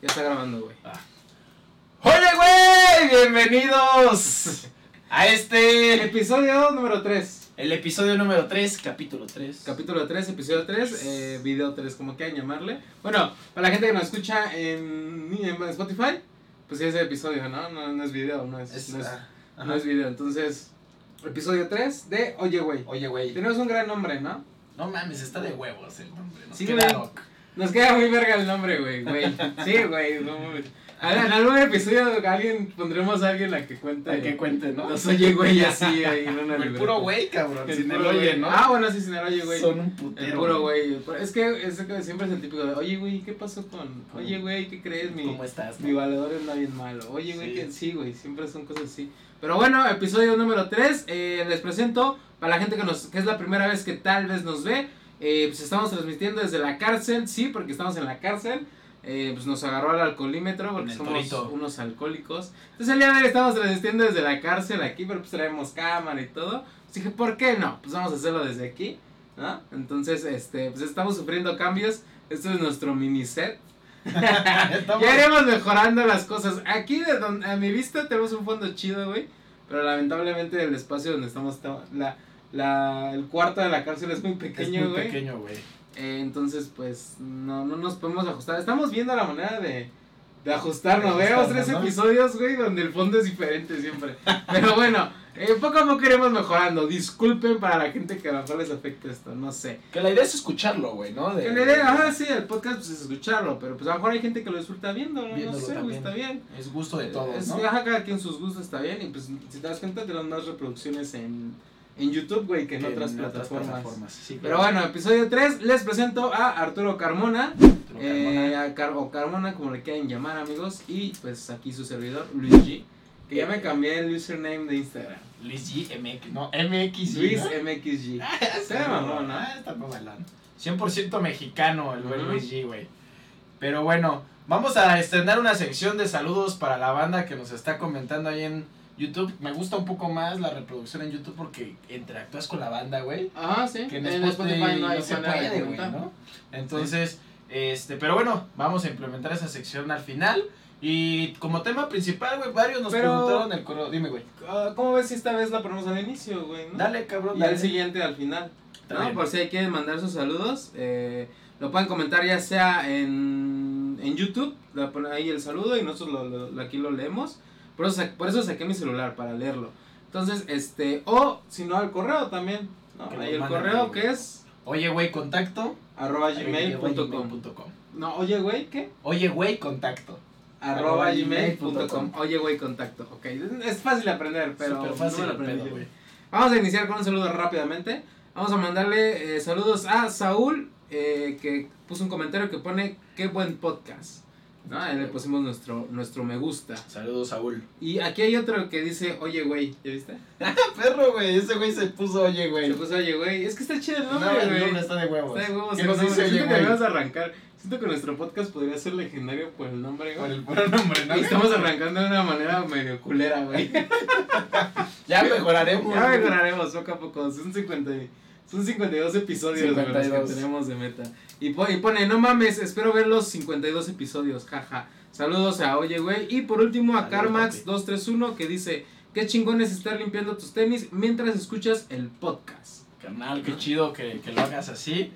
Ya está grabando, güey. Ah. ¡Oye, güey! Bienvenidos a este. Episodio número 3. El episodio número 3, capítulo 3. Capítulo 3, episodio 3, eh, video 3, como quieran llamarle. Bueno, para la gente que nos escucha en, en Spotify, pues sí es el episodio, ¿no? No, no es video, no es, Es- no, es, ah, no es video. Entonces, episodio 3 de Oye, güey. Oye, güey. Tenemos un gran nombre, ¿no? No mames, está de huevos el nombre. ¿no? Sí, güey. Nos queda muy verga el nombre, güey, güey. Sí, güey. no mames. A en algún episodio alguien pondremos a alguien a que cuente. Para que cuente, ¿no? Los oye, güey, así ahí en una El puro güey, cabrón. El Sin el oye. ¿no? Ah, bueno, sí, sin el oye, güey. Son un putero. El puro güey. Es que, es que siempre es el típico de, oye, güey, ¿qué pasó con...? Oye, güey, ¿qué crees? Mi, ¿Cómo estás? mi valedor anda bien malo. Oye, güey, Sí. que sí, güey, siempre son cosas así. Pero bueno, episodio número 3, les presento, para la gente que, nos, que es la primera vez que tal vez nos ve, eh, pues estamos transmitiendo desde la cárcel, sí, porque estamos en la cárcel. Eh, pues nos agarró al alcoholímetro porque somos torito. unos alcohólicos. Entonces el día de hoy estamos transmitiendo desde la cárcel aquí, pero pues traemos cámara y todo. Pues dije, ¿por qué no? Pues vamos a hacerlo desde aquí, ¿no? Entonces, este, pues estamos sufriendo cambios. Esto es nuestro mini set. Ya iremos mejorando las cosas. Aquí, de donde, a mi vista, tenemos un fondo chido, güey. Pero lamentablemente el espacio donde estamos, la, la, el cuarto de la cárcel es muy Es pequeño, muy güey. pequeño, güey. Eh, entonces, pues, no, no nos podemos ajustar. Estamos viendo la manera de, de ajustarnos. Veamos tres ¿no? episodios, güey, donde el fondo es diferente siempre. Pero bueno, eh, poco a poco iremos mejorando. Disculpen para la gente que a lo mejor les afecta esto, no sé. Que la idea es escucharlo, güey, ¿no? De- Que le den, ajá, sí, el podcast pues, es escucharlo, pero pues a lo mejor hay gente que lo disfruta viendo, no, no Viéndolo sé, güey, está bien. Es gusto de todos, Es- ¿no? Ajá, cada quien sus gustos está bien, y pues si te das cuenta tenemos más reproducciones en, en YouTube, güey, que en otras plataformas. plataformas, sí, Pero bueno, episodio 3, les presento a Arturo Carmona, Arturo eh, Carmona. a Car o Carmona, como le quieran llamar, amigos, y pues aquí su servidor, Luis G, que ya me cambié el username de Instagram. Luis G, MX, no, MX. Luis ¿no? MXG. Se Se ve mamón, ¿no? Ah, está mamalón. 100% mexicano el buen. Luis G, güey. Pero bueno, vamos a estrenar una sección de saludos para la banda que nos está comentando ahí en YouTube. Me gusta un poco más la reproducción en YouTube porque interactúas con la banda, güey. Ajá, sí. Que en, Spotify, no, hay se puede, güey. ¿no? Entonces, este, pero bueno, vamos a implementar esa sección al final. Y como tema principal, güey, varios nos Pero- preguntaron el correo. Dime, güey. Ah, ¿Cómo ves si esta vez la ponemos al inicio, güey? no? Dale, cabrón, Y dale. al siguiente al final. ¿no? Por si quieren mandar sus saludos, eh, lo pueden comentar ya sea en, en YouTube, le ponen ahí el saludo y nosotros lo- lo- aquí lo leemos. Por eso, por eso saqué mi celular, para leerlo. Entonces, este, o si no al correo también, ¿no? Ahí el correo ahí, que güey. es Oye, güey, contacto. arroba gmail.com. No, oye, güey, ¿qué? Oye, güey, contacto. Arroba Arroba gmail.com. Oye, güey, contacto. Ok, es fácil de aprender, pero Súper fácil no yo. güey. Vamos a iniciar con un saludo rápidamente. Vamos a mandarle eh, saludos a Saúl, eh, que puso un comentario que pone, qué buen podcast. ¿No? Ahí le pusimos nuestro, nuestro me gusta. Saludos, Saúl. Y aquí hay otro que dice, oye, güey, ¿ya viste? Perro, güey, ese güey se puso oye, güey. Se puso, oye, güey. Es que está chido el No, nombre, el güey. nombre está de huevos. Está de huevos ¿Qué el nos dice oye, Siento que güey? vamos a arrancar. Siento que nuestro podcast podría ser legendario por el nombre, Por güey. el puro nombre, ¿no? Y estamos arrancando de una manera medio culera, güey. Ya mejoraremos. Ya mejoraremos poco a poco. Son 50 y- son 52 episodios güey, los que 52. tenemos de meta. Y, po- y pone, no mames, espero ver los 52 episodios, jaja. Saludos a Oye, güey. Y por último a Saludos, Carmax231 que dice, qué chingón es estar limpiando tus tenis mientras escuchas el podcast. Carnal, qué chido que, que lo hagas así.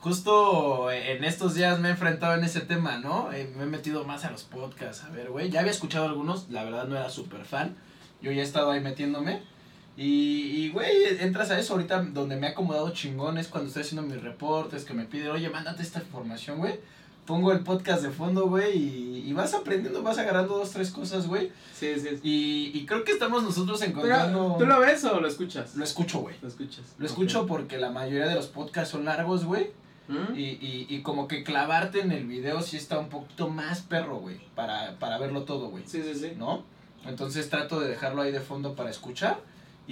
Justo en estos días me he enfrentado en ese tema, ¿no? Eh, me he metido más a los podcasts. A ver, güey, ya había escuchado algunos, la verdad no era súper fan. Yo ya he estado ahí metiéndome. Y, güey, entras a eso ahorita donde me he acomodado chingón es cuando estoy haciendo mis reportes, que me piden, oye, mándate esta información, güey. Pongo el podcast de fondo, güey, y, y vas aprendiendo, vas agarrando dos, tres cosas, güey. Sí, sí. sí. Y, y creo que estamos nosotros encontrando... Pero, ¿tú lo ves o lo escuchas? Lo escucho, güey. Lo escuchas. Lo escucho porque la mayoría de los podcasts son largos, güey. ¿Mm? Y, y, y como que clavarte en el video sí está un poquito más perro, güey. Para, para verlo todo, güey. Sí, sí, sí. ¿No? Entonces trato de dejarlo ahí de fondo para escuchar.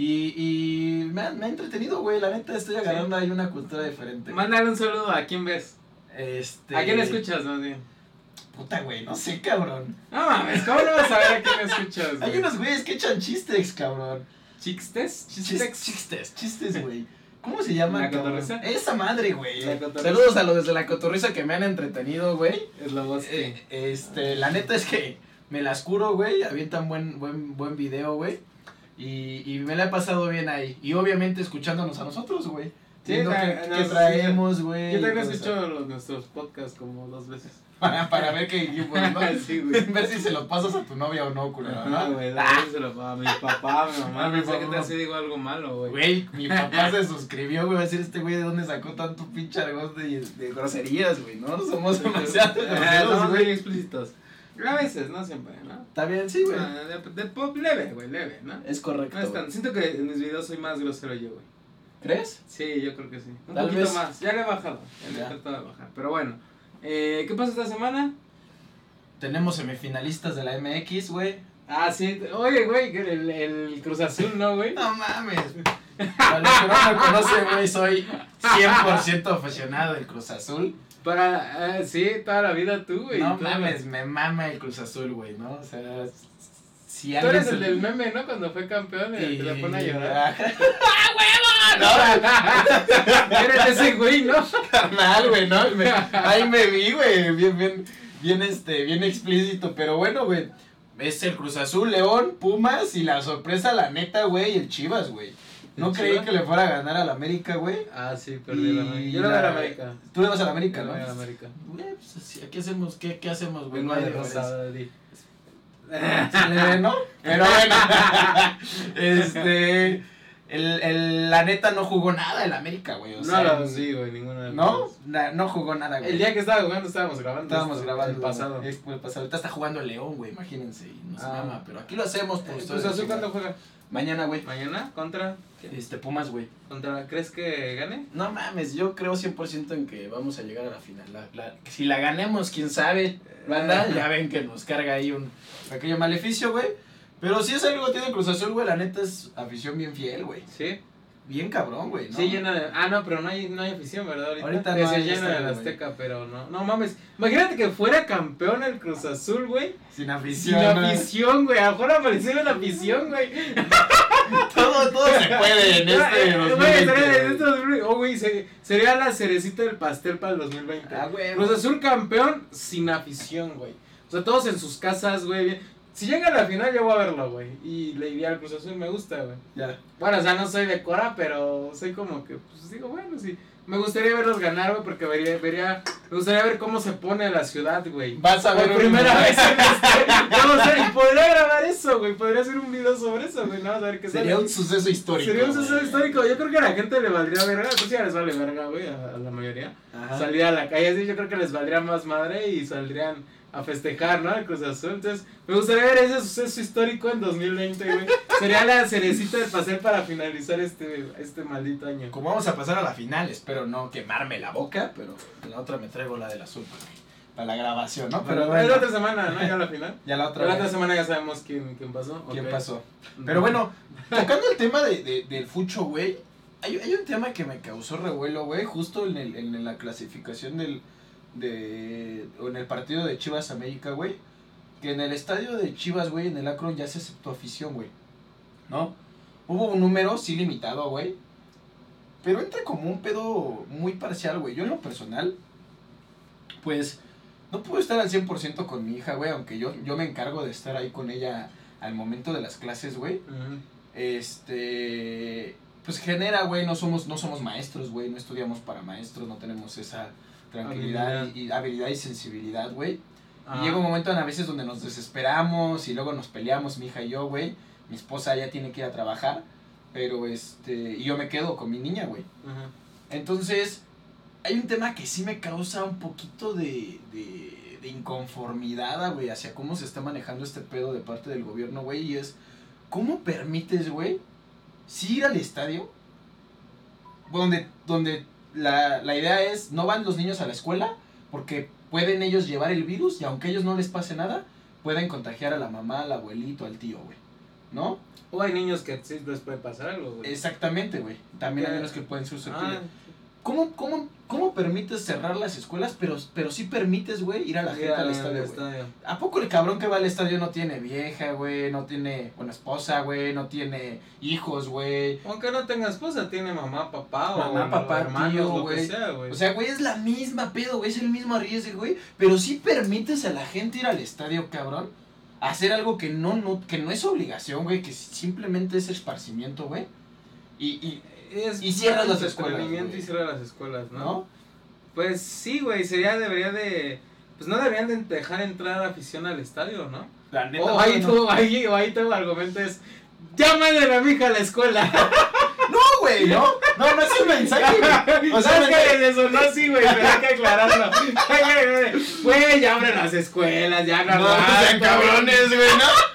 Y, y me, ha, me ha entretenido, güey. La neta estoy agarrando ahí una cultura diferente. Mándale un saludo a quién ves. Este... ¿A quién escuchas, más bien? Puta, güey, no sé, cabrón. No mames, ¿cómo no vas a ver a quién escuchas? Hay unos güeyes que echan chistes, cabrón. ¿Chixtes? Chis- ¿Chixtex? Chistes, chistes, güey. ¿Cómo se llama? ¿La cotorriza? Esa madre, güey. Saludos a los desde la cotorriza que me han entretenido, güey. Es la voz. Eh, este, la neta es que me las curo, güey. Avientan buen, buen, buen video, güey. Y, y me la he pasado bien ahí. Y obviamente escuchándonos a nosotros, güey. Sí, sí, traemos, güey. Yo también he escuchado los, nuestros podcasts como dos veces. Para, para ver qué equipo, ¿no? sí, güey. ver si se los pasas a tu novia o no, culero, No, ¿no? güey, la se lo a mi papá, a mi mamá. A mi papá. si digo algo malo, güey. Güey, mi papá se suscribió, güey. A decir este güey de dónde sacó tanto pinche argot de, de groserías, güey, ¿no? Somos demasiado Eh, groseros, güey. explícitos. A veces, no siempre, ¿no? Está bien, sí, güey. Ah, De, de pop leve, güey, leve, ¿no? Es correcto. No es tan- güey. siento que en mis videos soy más grosero yo, güey. ¿Crees? Sí, yo creo que sí. Un Tal poquito vez. más. Ya le he bajado. Ya le he tratado de bajar. Pero bueno. Eh, ¿Qué pasa esta semana? Tenemos semifinalistas de la MX, güey. Ah, sí. Oye, güey, el, el Cruz Azul, ¿no, güey? No mames. Para los que no me conocen, güey, soy 100% aficionado del Cruz Azul. Para, eh, sí, toda la vida tú, güey. No la- mames, me mama el Cruz Azul, güey, ¿no? O sea, si Tú alguien eres se- el del meme, ¿no? Cuando fue campeón y Y- te pone a llorar. No, Eres ese güey, ¿no? carnal, güey, ¿no? Me- ahí me vi, güey, bien, bien, bien, este, bien explícito, pero bueno, güey, es el Cruz Azul, León, Pumas y la sorpresa, la neta, güey, el Chivas, güey. No ¿El creí Chivas? que le fuera a ganar al América, güey. Ah, sí, perdí la América. Yo lo veo a la- América. Tú le vas a la América, Yo ¿no? a la América. Güey, pues así, ¿qué hacemos? ¿Qué, qué hacemos, güey? No hay le ¿no? Pero bueno, este, el, el, la neta no jugó nada el América, güey, o No, sea, no, sí, güey, ninguna de las ¿no? Na- no jugó nada, güey. El día que estaba jugando estábamos grabando. Estábamos esto, grabando El pasado. Es el pasado. Ahorita está jugando el León, güey, imagínense. Y nos Ah. mama, pero aquí lo hacemos por Eh, ustedes, Cruz Azul, chingada. ¿cuándo juega? Mañana, güey. ¿Mañana? ¿Contra? Este, Pumas, güey. ¿Contra? ¿Crees que gane? No mames, yo creo 100% en que vamos a llegar a la final. La, la- si la ganemos, quién sabe, banda, ya ven que nos carga ahí un pequeño maleficio, güey. Pero si es algo que tiene Cruz Azul, güey, la neta es afición bien fiel, güey. Sí. Bien cabrón, güey, ¿no? Sí, llena de... Ah, no, pero no hay, no hay afición, ¿verdad? Ahorita, Ahorita no se llena de la. Azteca, pero no. No mames. Imagínate que fuera campeón el Cruz Azul, güey. Sin Sin afición. güey. afición, güey. A lo mejor apareciera la afición, güey. Todo, todo se puede en este Eh, güey, 2020, sería- en güey. 2020, Oh, güey, se- sería la cerecita del pastel para el 2020. Ah, güey. Cruz Azul campeón sin afición, güey. O sea, todos en sus casas, güey. Si llega a la final, yo voy a verlo, güey. Y le iría al Cruz Azul, me gusta, güey. Ya. Bueno, o sea, no soy de Cora, pero soy como que, pues digo, bueno, sí. Me gustaría verlos ganar, güey, porque vería, vería, me gustaría ver cómo se pone la ciudad, güey. Vas a ver Por primera vez en historia. No, o sea, y podría grabar eso, güey. Podría hacer un video sobre eso, güey. No, a ver qué Sería sale. un suceso histórico. Sería un suceso güey. histórico. Yo creo que a la gente le valdría verga. Pues ya les vale verga, güey, a, a la mayoría. Ajá. Salir a la calle así, yo creo que les valdría más madre y saldrían a festejar, ¿no? Cruz Azul. Entonces, me gustaría ver ese suceso histórico en 2020, güey. Sería la cerecita del pastel para finalizar este, este maldito año. Como vamos a pasar a la final, espero no quemarme la boca, pero la otra me traigo la del azul para, la grabación, ¿no? Pero Pero bueno, la otra semana, ¿no? Ya la final. ya la otra, La otra semana ya sabemos quién, quién pasó. ¿quién pasó. Pero bueno, tocando el tema de, de- del fucho, güey, hay, hay un tema que me causó revuelo, güey, justo en, el, en la clasificación del, de, o en el partido de Chivas América, güey, que en el estadio de Chivas, güey, en el Akron ya se aceptó afición, güey, ¿no? Hubo un número, sí limitado, güey, pero entra como un pedo muy parcial, güey. Yo en lo personal, pues, no puedo estar al 100% con mi hija, güey, aunque yo, yo me encargo de estar ahí con ella al momento de las clases, güey. Este, pues genera, güey, no somos, no somos maestros, güey, no estudiamos para maestros, no tenemos esa tranquilidad Habilidad. y, y habilidad y sensibilidad, güey. Ah. Y llega un momento en a veces donde nos desesperamos y luego nos peleamos, mi hija y yo, güey. Mi esposa ya tiene que ir a trabajar, pero este, y yo me quedo con mi niña, güey. Entonces, hay un tema que sí me causa un poquito de, de, de inconformidad, güey, hacia cómo se está manejando este pedo de parte del gobierno, güey, y es, ¿cómo permites, güey, sí ir al estadio, donde, donde la, la idea es, no van los niños a la escuela, porque pueden ellos llevar el virus, y aunque ellos no les pase nada, pueden contagiar a la mamá, al abuelito, al tío, güey, ¿no? O hay niños que sí les puede pasar algo, güey. Exactamente, güey. También hay unos que pueden ser susceptibles. Ah, ¿cómo, cómo, cómo permites cerrar las escuelas, pero, pero sí permites, güey, ir a la gente al estadio? ¿A poco el cabrón que va al estadio no tiene vieja, güey? No tiene una esposa, güey, no tiene hijos, güey. Aunque no tenga esposa, tiene mamá, papá Mamá, o papá, tío, lo que güey. O sea, güey, es la misma pedo, güey, es el mismo arriesgue, güey. Pero sí permites a la gente ir al estadio, cabrón. Hacer algo que no, no, que no es obligación, güey, que simplemente es esparcimiento, güey. Y, y, Es y cierras las escuelas, y cierra las escuelas, ¿no? ¿no? Pues sí, güey, sería, debería de... Pues no deberían de dejar entrar afición al estadio, ¿no? La neta, O ahí, no. tu, ahí, o ahí tu argumento es... Llámale a mi hija a la escuela. No, güey, no. No, no es un mensaje, güey. O sea, es que le sonó así, güey, pero hay que aclararlo. Güey, ya abren las escuelas, ya no No, no cabrones, güey, ¿no?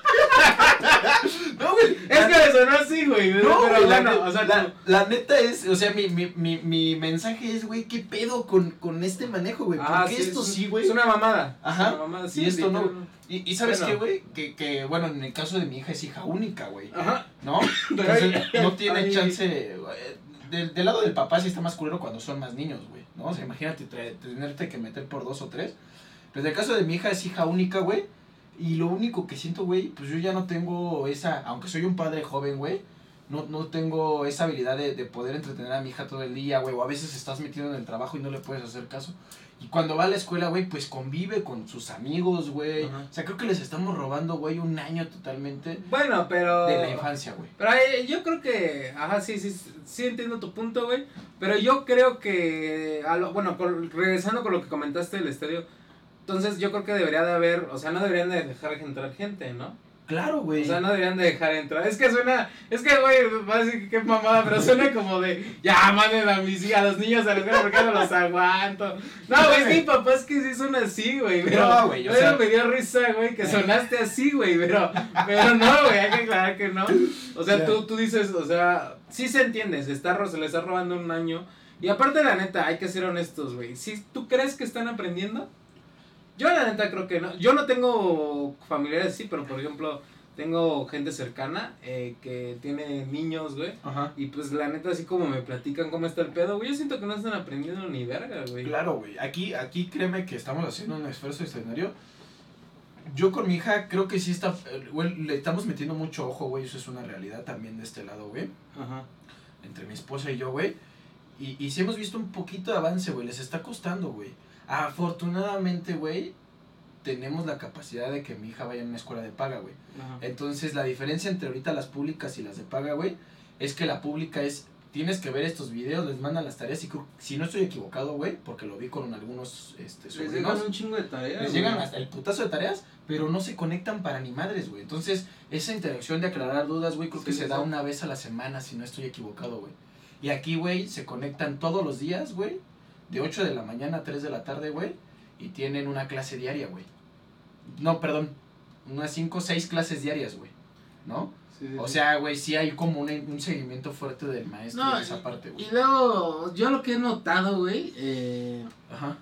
Es que le sonó así, güey. No, pero la, bueno, o sea, la, neta es, o sea, mi, mi, mi, mi mensaje es, güey, ¿qué pedo con, con este manejo, güey? ¿Por Ah, sí, esto es sí, güey? Es una mamada. Ajá, Es una mamada, sí, y esto no. Y, y ¿sabes Bueno. qué, güey? Que, que, bueno, en el caso de mi hija es hija única, güey, Ajá. ¿no? Entonces, no tiene chance. Del, del lado del papá sí está más culero cuando son más niños, güey. ¿No? O sea, imagínate tenerte que meter por dos o tres. Pero en el caso de mi hija es hija única, güey. Y lo único que siento, güey, pues yo ya no tengo esa. Aunque soy un padre joven, güey. No, no tengo esa habilidad de, de poder entretener a mi hija todo el día, güey. O a veces estás metido en el trabajo y no le puedes hacer caso. Y cuando va a la escuela, güey, pues convive con sus amigos, güey. O sea, creo que les estamos robando, güey, un año totalmente Bueno, pero. de la infancia, güey. Pero ahí, yo creo que, ajá, sí, sí, sí entiendo tu punto, güey. Pero yo creo que, a lo- bueno, con- regresando con lo que comentaste del estadio, entonces yo creo que debería de haber, o sea, no deberían de dejar entrar gente, ¿no? Claro, güey. O sea, no deberían de dejar entrar. Es que suena, es que, güey, va a decir que qué mamada, pero suena como de, ya, manden a mis hijas, a los niños a la escuela porque no los aguanto. No, güey, mi papá es que sí suena así, güey, pero, No, güey, o pero sea- me dio risa, güey, que sonaste así, güey, pero, pero no, güey, hay que aclarar que no. O sea, tú, tú dices, o sea, sí se entiende, se, está, ro- se le está robando un año. Y aparte, la neta, hay que ser honestos, güey. Si tú crees que están aprendiendo, yo la neta creo que no. Yo no tengo familiares así, pero por ejemplo, tengo gente cercana eh, que tiene niños, güey. Ajá. Y pues la neta, así como me platican cómo está el pedo, güey, yo siento que no están aprendiendo ni verga, güey. Claro, güey. Aquí, aquí créeme que estamos haciendo un esfuerzo extraordinario. Yo con mi hija creo que sí está, güey, le estamos metiendo mucho ojo, güey, eso es una realidad también de este lado, güey, Ajá. entre mi esposa y yo, güey. Y, y sí hemos visto un poquito de avance, güey, les está costando, güey. Afortunadamente, güey, tenemos la capacidad de que mi hija vaya a una escuela de paga, güey. Entonces, la diferencia entre ahorita las públicas y las de paga, güey, es que la pública es, tienes que ver estos videos, les mandan las tareas y creo- si no estoy equivocado, güey, porque lo vi con algunos este, Les sobrinos, llegan un chingo de tareas. les llegan hasta el putazo de tareas, pero no se conectan para ni madres, güey. Entonces, esa interacción de aclarar dudas, güey, creo Sí, que se da una vez a la semana, si no estoy equivocado, güey. Y aquí, güey, se conectan todos los días, güey, de 8 de la mañana a 3 de la tarde, güey, y tienen una clase diaria, güey. No, perdón, unas 5 o 6 clases diarias, güey, ¿no? Sí, sí, O sea, güey, sí hay como un, un seguimiento fuerte del maestro No, en esa parte, güey. Y luego, yo lo que he notado, güey, eh, Ajá.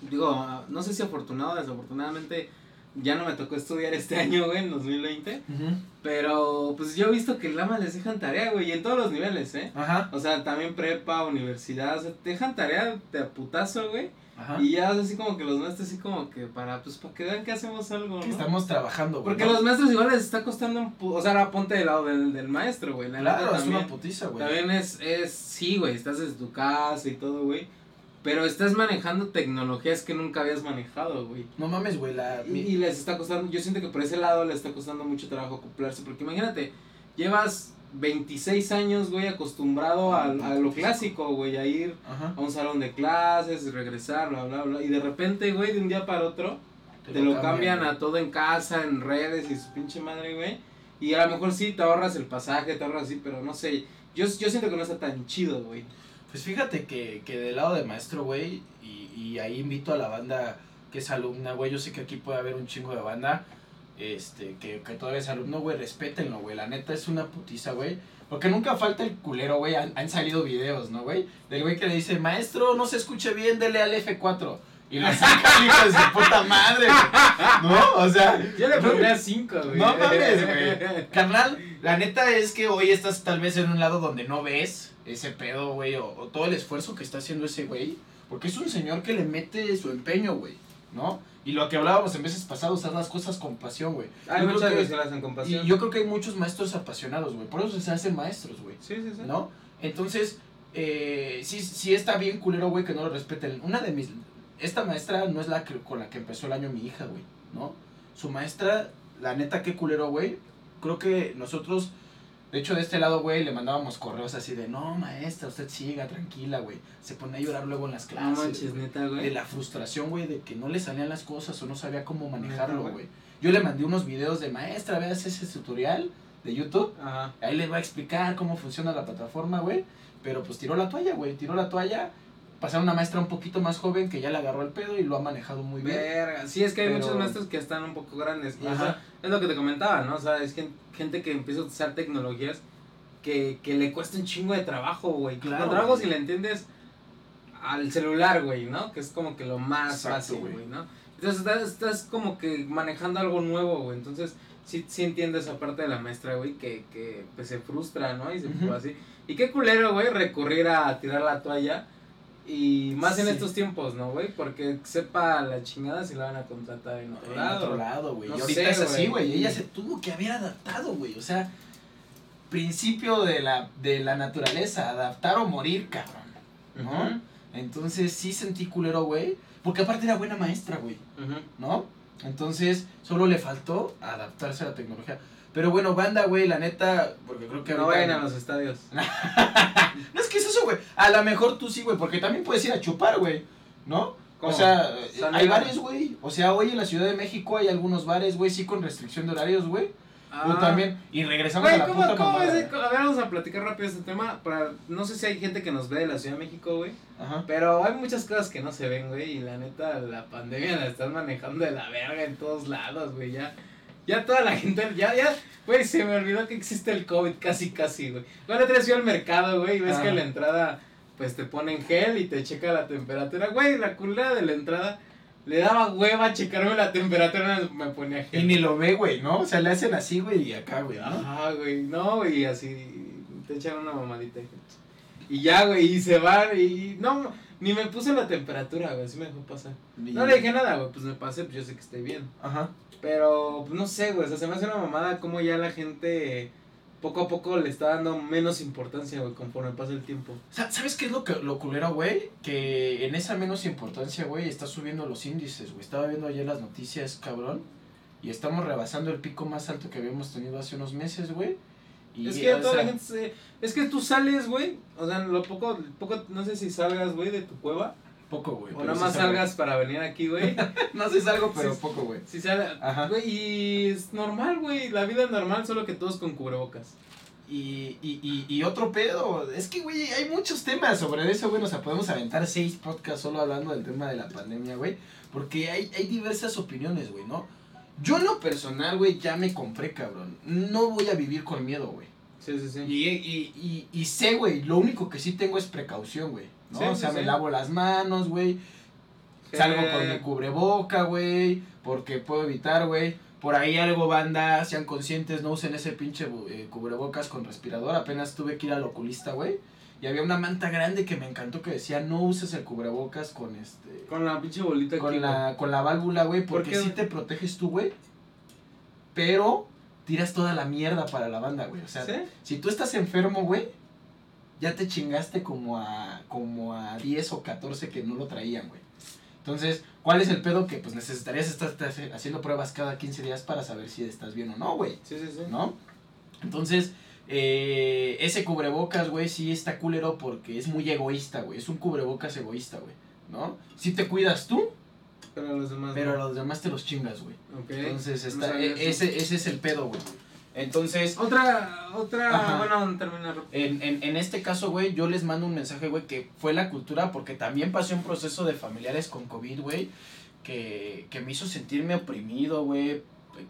digo, no sé si afortunado o desafortunadamente, ya no me tocó estudiar este año, güey, en 2020. Ujú. Pero, pues yo he visto que el Lama les dejan tarea, güey, y en todos los niveles, ¿eh? Ajá. O sea, también prepa, universidad, o sea, te dejan tarea de putazo, güey. Ajá. Y ya así como que los maestros así como que para, pues para que vean que hacemos algo, estamos trabajando, güey. Porque ¿no? los maestros igual les está costando un o sea, ahora ponte del lado del, del maestro, güey. La Claro, es también, una putiza, güey. también es, es, sí, güey, estás desde tu casa y todo, güey. Pero estás manejando tecnologías que nunca habías manejado, güey. No mames, güey, la... Y, y les está costando, yo siento que por ese lado les está costando mucho trabajo acoplarse, porque imagínate, llevas 26 años, güey, acostumbrado a, a lo clásico, güey, a ir Ajá. a un salón de clases, regresar, bla, bla, bla, y de repente, güey, de un día para otro, te, lo cambian, güey. a todo en casa, en redes y su pinche madre, güey, y a lo mejor sí te ahorras el pasaje, te ahorras así, pero no sé, yo, yo siento que no está tan chido, güey. Pues fíjate que, que del lado de maestro, güey, y, y ahí invito a la banda que es alumna, güey, yo sé que aquí puede haber un chingo de banda, este, que, que todavía es alumno, güey, respétenlo, güey, la neta es una putiza, güey. Porque nunca falta el culero, güey, han, han salido videos, ¿no, güey? Del güey que le dice, maestro, no se escuche bien, dele al F4. Y la saca hijo de su puta madre, güey. ¿No? O sea. Yo le pondría 5, güey. No mames, güey. Carnal, la neta es que hoy estás tal vez en un lado donde no ves ese pedo, güey, o, o todo el esfuerzo que está haciendo ese güey. Porque es un señor que le mete su empeño, güey, ¿no? Y lo que hablábamos en veces pasados, hacer las cosas con pasión, güey. Hay Yo creo muchas que- veces que con pasión. Y yo creo que hay muchos maestros apasionados, güey. Por eso se hacen maestros, güey. Sí, sí, sí. ¿No? Entonces, eh, sí, sí está bien culero, güey, que no lo respeten. Una de mis... Esta maestra no es la que, con la que empezó el año mi hija, güey, ¿no? Su maestra, la neta, qué culero, güey. Creo que nosotros, de hecho, de este lado, güey, le mandábamos correos así de, no, maestra, usted siga, tranquila, güey. Se pone a llorar luego en las No clases. manches, güey. neta, de la frustración, güey, de que no le salían las cosas o no sabía cómo manejarlo, Neta, güey. Yo le mandé unos videos de, maestra, veas ese tutorial de YouTube. Ajá. Ahí les va a explicar cómo funciona la plataforma, güey. Pero pues tiró la toalla, güey. Tiró la toalla. Pasaron una maestra un poquito más joven que ya le agarró el pedo y lo ha manejado muy bien. Verga. Sí, es que hay Pero- muchos maestros que están un poco grandes. Y o Ajá. sea, es lo que te comentaba, ¿no? O sea, es gen- gente que empieza a usar tecnologías que, que le cuesta un chingo de trabajo, güey. Claro, Con trabajo si le entiendes al celular, güey, ¿no? Que es como que lo más Exacto, fácil, güey. ¿no? Entonces estás, estás como que manejando algo nuevo, güey. Entonces sí, sí entiendo esa parte de la maestra, güey, que, que pues se frustra, ¿no? Y se Ujú. así. Y qué culero, güey, recurrir a tirar la toalla. Y más en estos tiempos, ¿no, güey? Porque sepa la chingada si la van a contratar en otro En lado. otro lado, güey. No y ahorita sé, es así, güey. Ella se tuvo que haber adaptado, güey. O sea, principio de la, de la naturaleza. Adaptar o morir, cabrón. ¿no? Entonces sí sentí culero, güey. Porque aparte era buena maestra, güey. ¿no? Entonces, solo le faltó adaptarse a la tecnología. Pero bueno, banda, güey, la neta, porque creo que No ahorita- vayan a los estadios. No es que es eso, güey. A lo mejor tú sí, güey, porque también puedes ir a chupar, güey, ¿no? ¿Cómo? O sea, eh, San hay bares, güey. O sea, hoy en la Ciudad de México hay algunos bares, güey, sí con restricción de horarios, güey. Yo Ah. también. Y regresamos Güey, a la ¿cómo, puta cómo es? A ver, vamos a platicar rápido este tema. Para, no sé si hay gente que nos ve de la Ciudad de México, güey. Pero hay muchas cosas que no se ven, güey. Y la neta, la pandemia la están manejando de la verga en todos lados, güey. Ya, ya toda la gente, ya, ya, güey, se me olvidó que existe el COVID casi, casi, güey. Bueno, te fui al mercado, güey, y ves Ah. que en la entrada, pues te ponen gel y te checa la temperatura. Güey, la culera de la entrada le daba hueva a checarme la temperatura, me ponía gel. Y ni lo ve, güey, ¿no? O sea, le hacen así, güey, y acá, güey, ¿no? Ajá, güey, no, güey, así te echan una mamadita. Y ya, güey, y se van y no, ni me puse la temperatura, güey, así me dejó pasar. No le dije nada, güey, pues me pasé, pues yo sé que estoy bien. Ajá. Pero, pues no sé, güey, o sea, se me hace una mamada como ya la gente poco a poco le está dando menos importancia, güey, conforme pasa el tiempo. Sa- ¿Sabes qué es lo, que, lo culero, güey? Que en esa menos importancia, güey, está subiendo los índices, güey. Estaba viendo ayer las noticias, cabrón. Y estamos rebasando el pico más alto que habíamos tenido hace unos meses, güey. Y, es que toda la gente se... Es que tú sales, güey, o sea, lo poco, poco, no sé si salgas, güey, de tu cueva. Poco, güey. O nada sí más salgas para venir aquí, güey. No sé, salgo, pero Sí. poco, güey. Si sale, Ajá. güey, y es normal, güey, la vida es normal, solo que todos con cubrebocas. Y, y, y, y otro pedo, es que, güey, hay muchos temas sobre eso, güey. O sea, podemos aventar seis podcasts solo hablando del tema de la pandemia, güey. Porque hay, hay diversas opiniones, güey, ¿no? Yo en lo personal, güey, ya me compré, cabrón. No voy a vivir con miedo, güey. Sí, sí, sí. Y, y, y, y sé, güey, lo único que sí tengo es precaución, güey. ¿no? Sí, o sí, sea, me sí. lavo las manos, güey. Salgo con mi cubreboca, güey. Porque puedo evitar, güey. Por ahí algo, banda, sean conscientes, no usen ese pinche eh, cubrebocas con respirador. Apenas tuve que ir al oculista, güey. Y había una manta grande que me encantó que decía, no uses el cubrebocas con este... Con la pinche bolita aquí. Con la, con la válvula, güey, ¿Por porque qué, sí te proteges tú, güey. Pero tiras toda la mierda para la banda, güey. O sea, si tú estás enfermo, güey, ya te chingaste como a como a 10 o 14 que no lo traían, güey. Entonces, ¿cuál es el pedo? Que pues necesitarías estar haci- haciendo pruebas cada 15 días para saber si estás bien o no, güey. Sí, sí, sí. ¿No? Entonces, eh, ese cubrebocas, güey, sí está culero porque es muy egoísta, güey. Es un cubrebocas egoísta, güey. ¿No? Si te cuidas tú, Pero los demás. pero a los demás te los chingas, güey. Ok. Entonces, está, e- ese, ese es el pedo, güey. Entonces, Otra, otra. Bueno, termina. En, en, en este caso, güey, yo les mando un mensaje, güey, que fue la cultura, porque también pasé un proceso de familiares con COVID, güey, que, que me hizo sentirme oprimido, güey,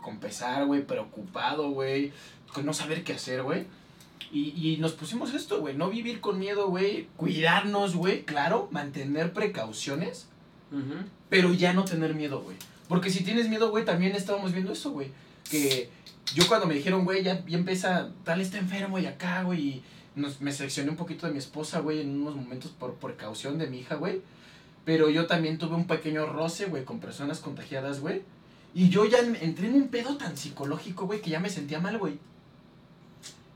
con pesar, güey, preocupado, güey, con no saber qué hacer, güey. Y, y nos pusimos esto, güey, no vivir con miedo, güey, cuidarnos, güey, claro, mantener precauciones, pero ya no tener miedo, güey. Porque si tienes miedo, güey, también estábamos viendo eso, güey. Que yo cuando me dijeron, güey, ya, ya empieza, tal está enfermo y acá, güey, y nos, me seleccioné un poquito de mi esposa, güey, en unos momentos por precaución de mi hija, güey. Pero yo también tuve un pequeño roce, güey, con personas contagiadas, güey. Y yo ya entré en un pedo tan psicológico, güey, que ya me sentía mal, güey.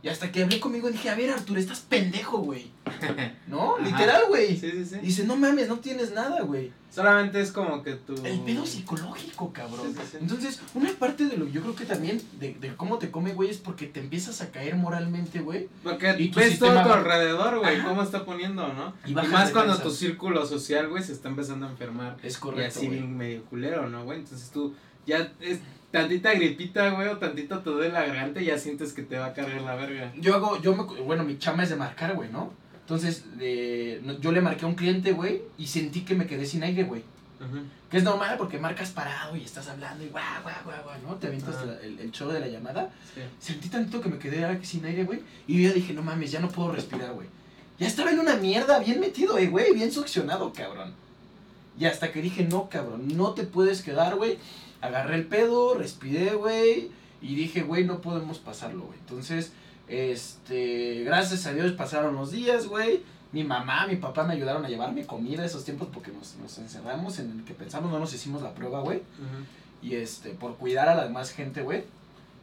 Y hasta que hablé conmigo dije, a ver, Arturo, estás pendejo, güey. ¿No? Ajá. Literal, güey. Sí, sí, sí. Y dice, no mames, no tienes nada, güey. Solamente es como que tu... El pedo psicológico, cabrón. Sí, sí, sí. Entonces, una parte de lo yo creo que también de, de cómo te come, güey, es porque te empiezas a caer moralmente, güey. Porque Y tu ves todo sistema a tu alrededor, güey, cómo está poniendo, ¿no? Y Y, más cuando tu círculo social, güey, se está empezando a enfermar. Es y correcto, así güey. bien medio culero, ¿no, güey? Entonces tú ya es tantita gripita, güey, o tantito te duele la garganta y ya sientes que te va a cargar la verga. Yo hago, yo me, bueno, mi chama es de marcar, güey, ¿no? Entonces, eh, yo le marqué a un cliente, güey, y sentí que me quedé sin aire, güey. Ujú. Que es normal porque marcas parado y estás hablando y guau, guau, guau, guau, ¿no? Te avientas el, el show de la llamada. Sí. Sentí tanto que me quedé sin aire, güey. Y yo ya dije, no mames, ya no puedo respirar, güey. Ya estaba en una mierda, bien metido, eh, güey, bien succionado, cabrón. Y hasta que dije, no, cabrón, no te puedes quedar, güey. Agarré el pedo, respiré, güey. Y dije, güey, no podemos pasarlo, güey. Entonces, este, gracias a Dios pasaron los días, güey. Mi mamá, mi papá me ayudaron a llevarme comida esos tiempos porque nos, nos encerramos en el que pensamos, no nos hicimos la prueba, güey y este por cuidar a la demás gente, güey.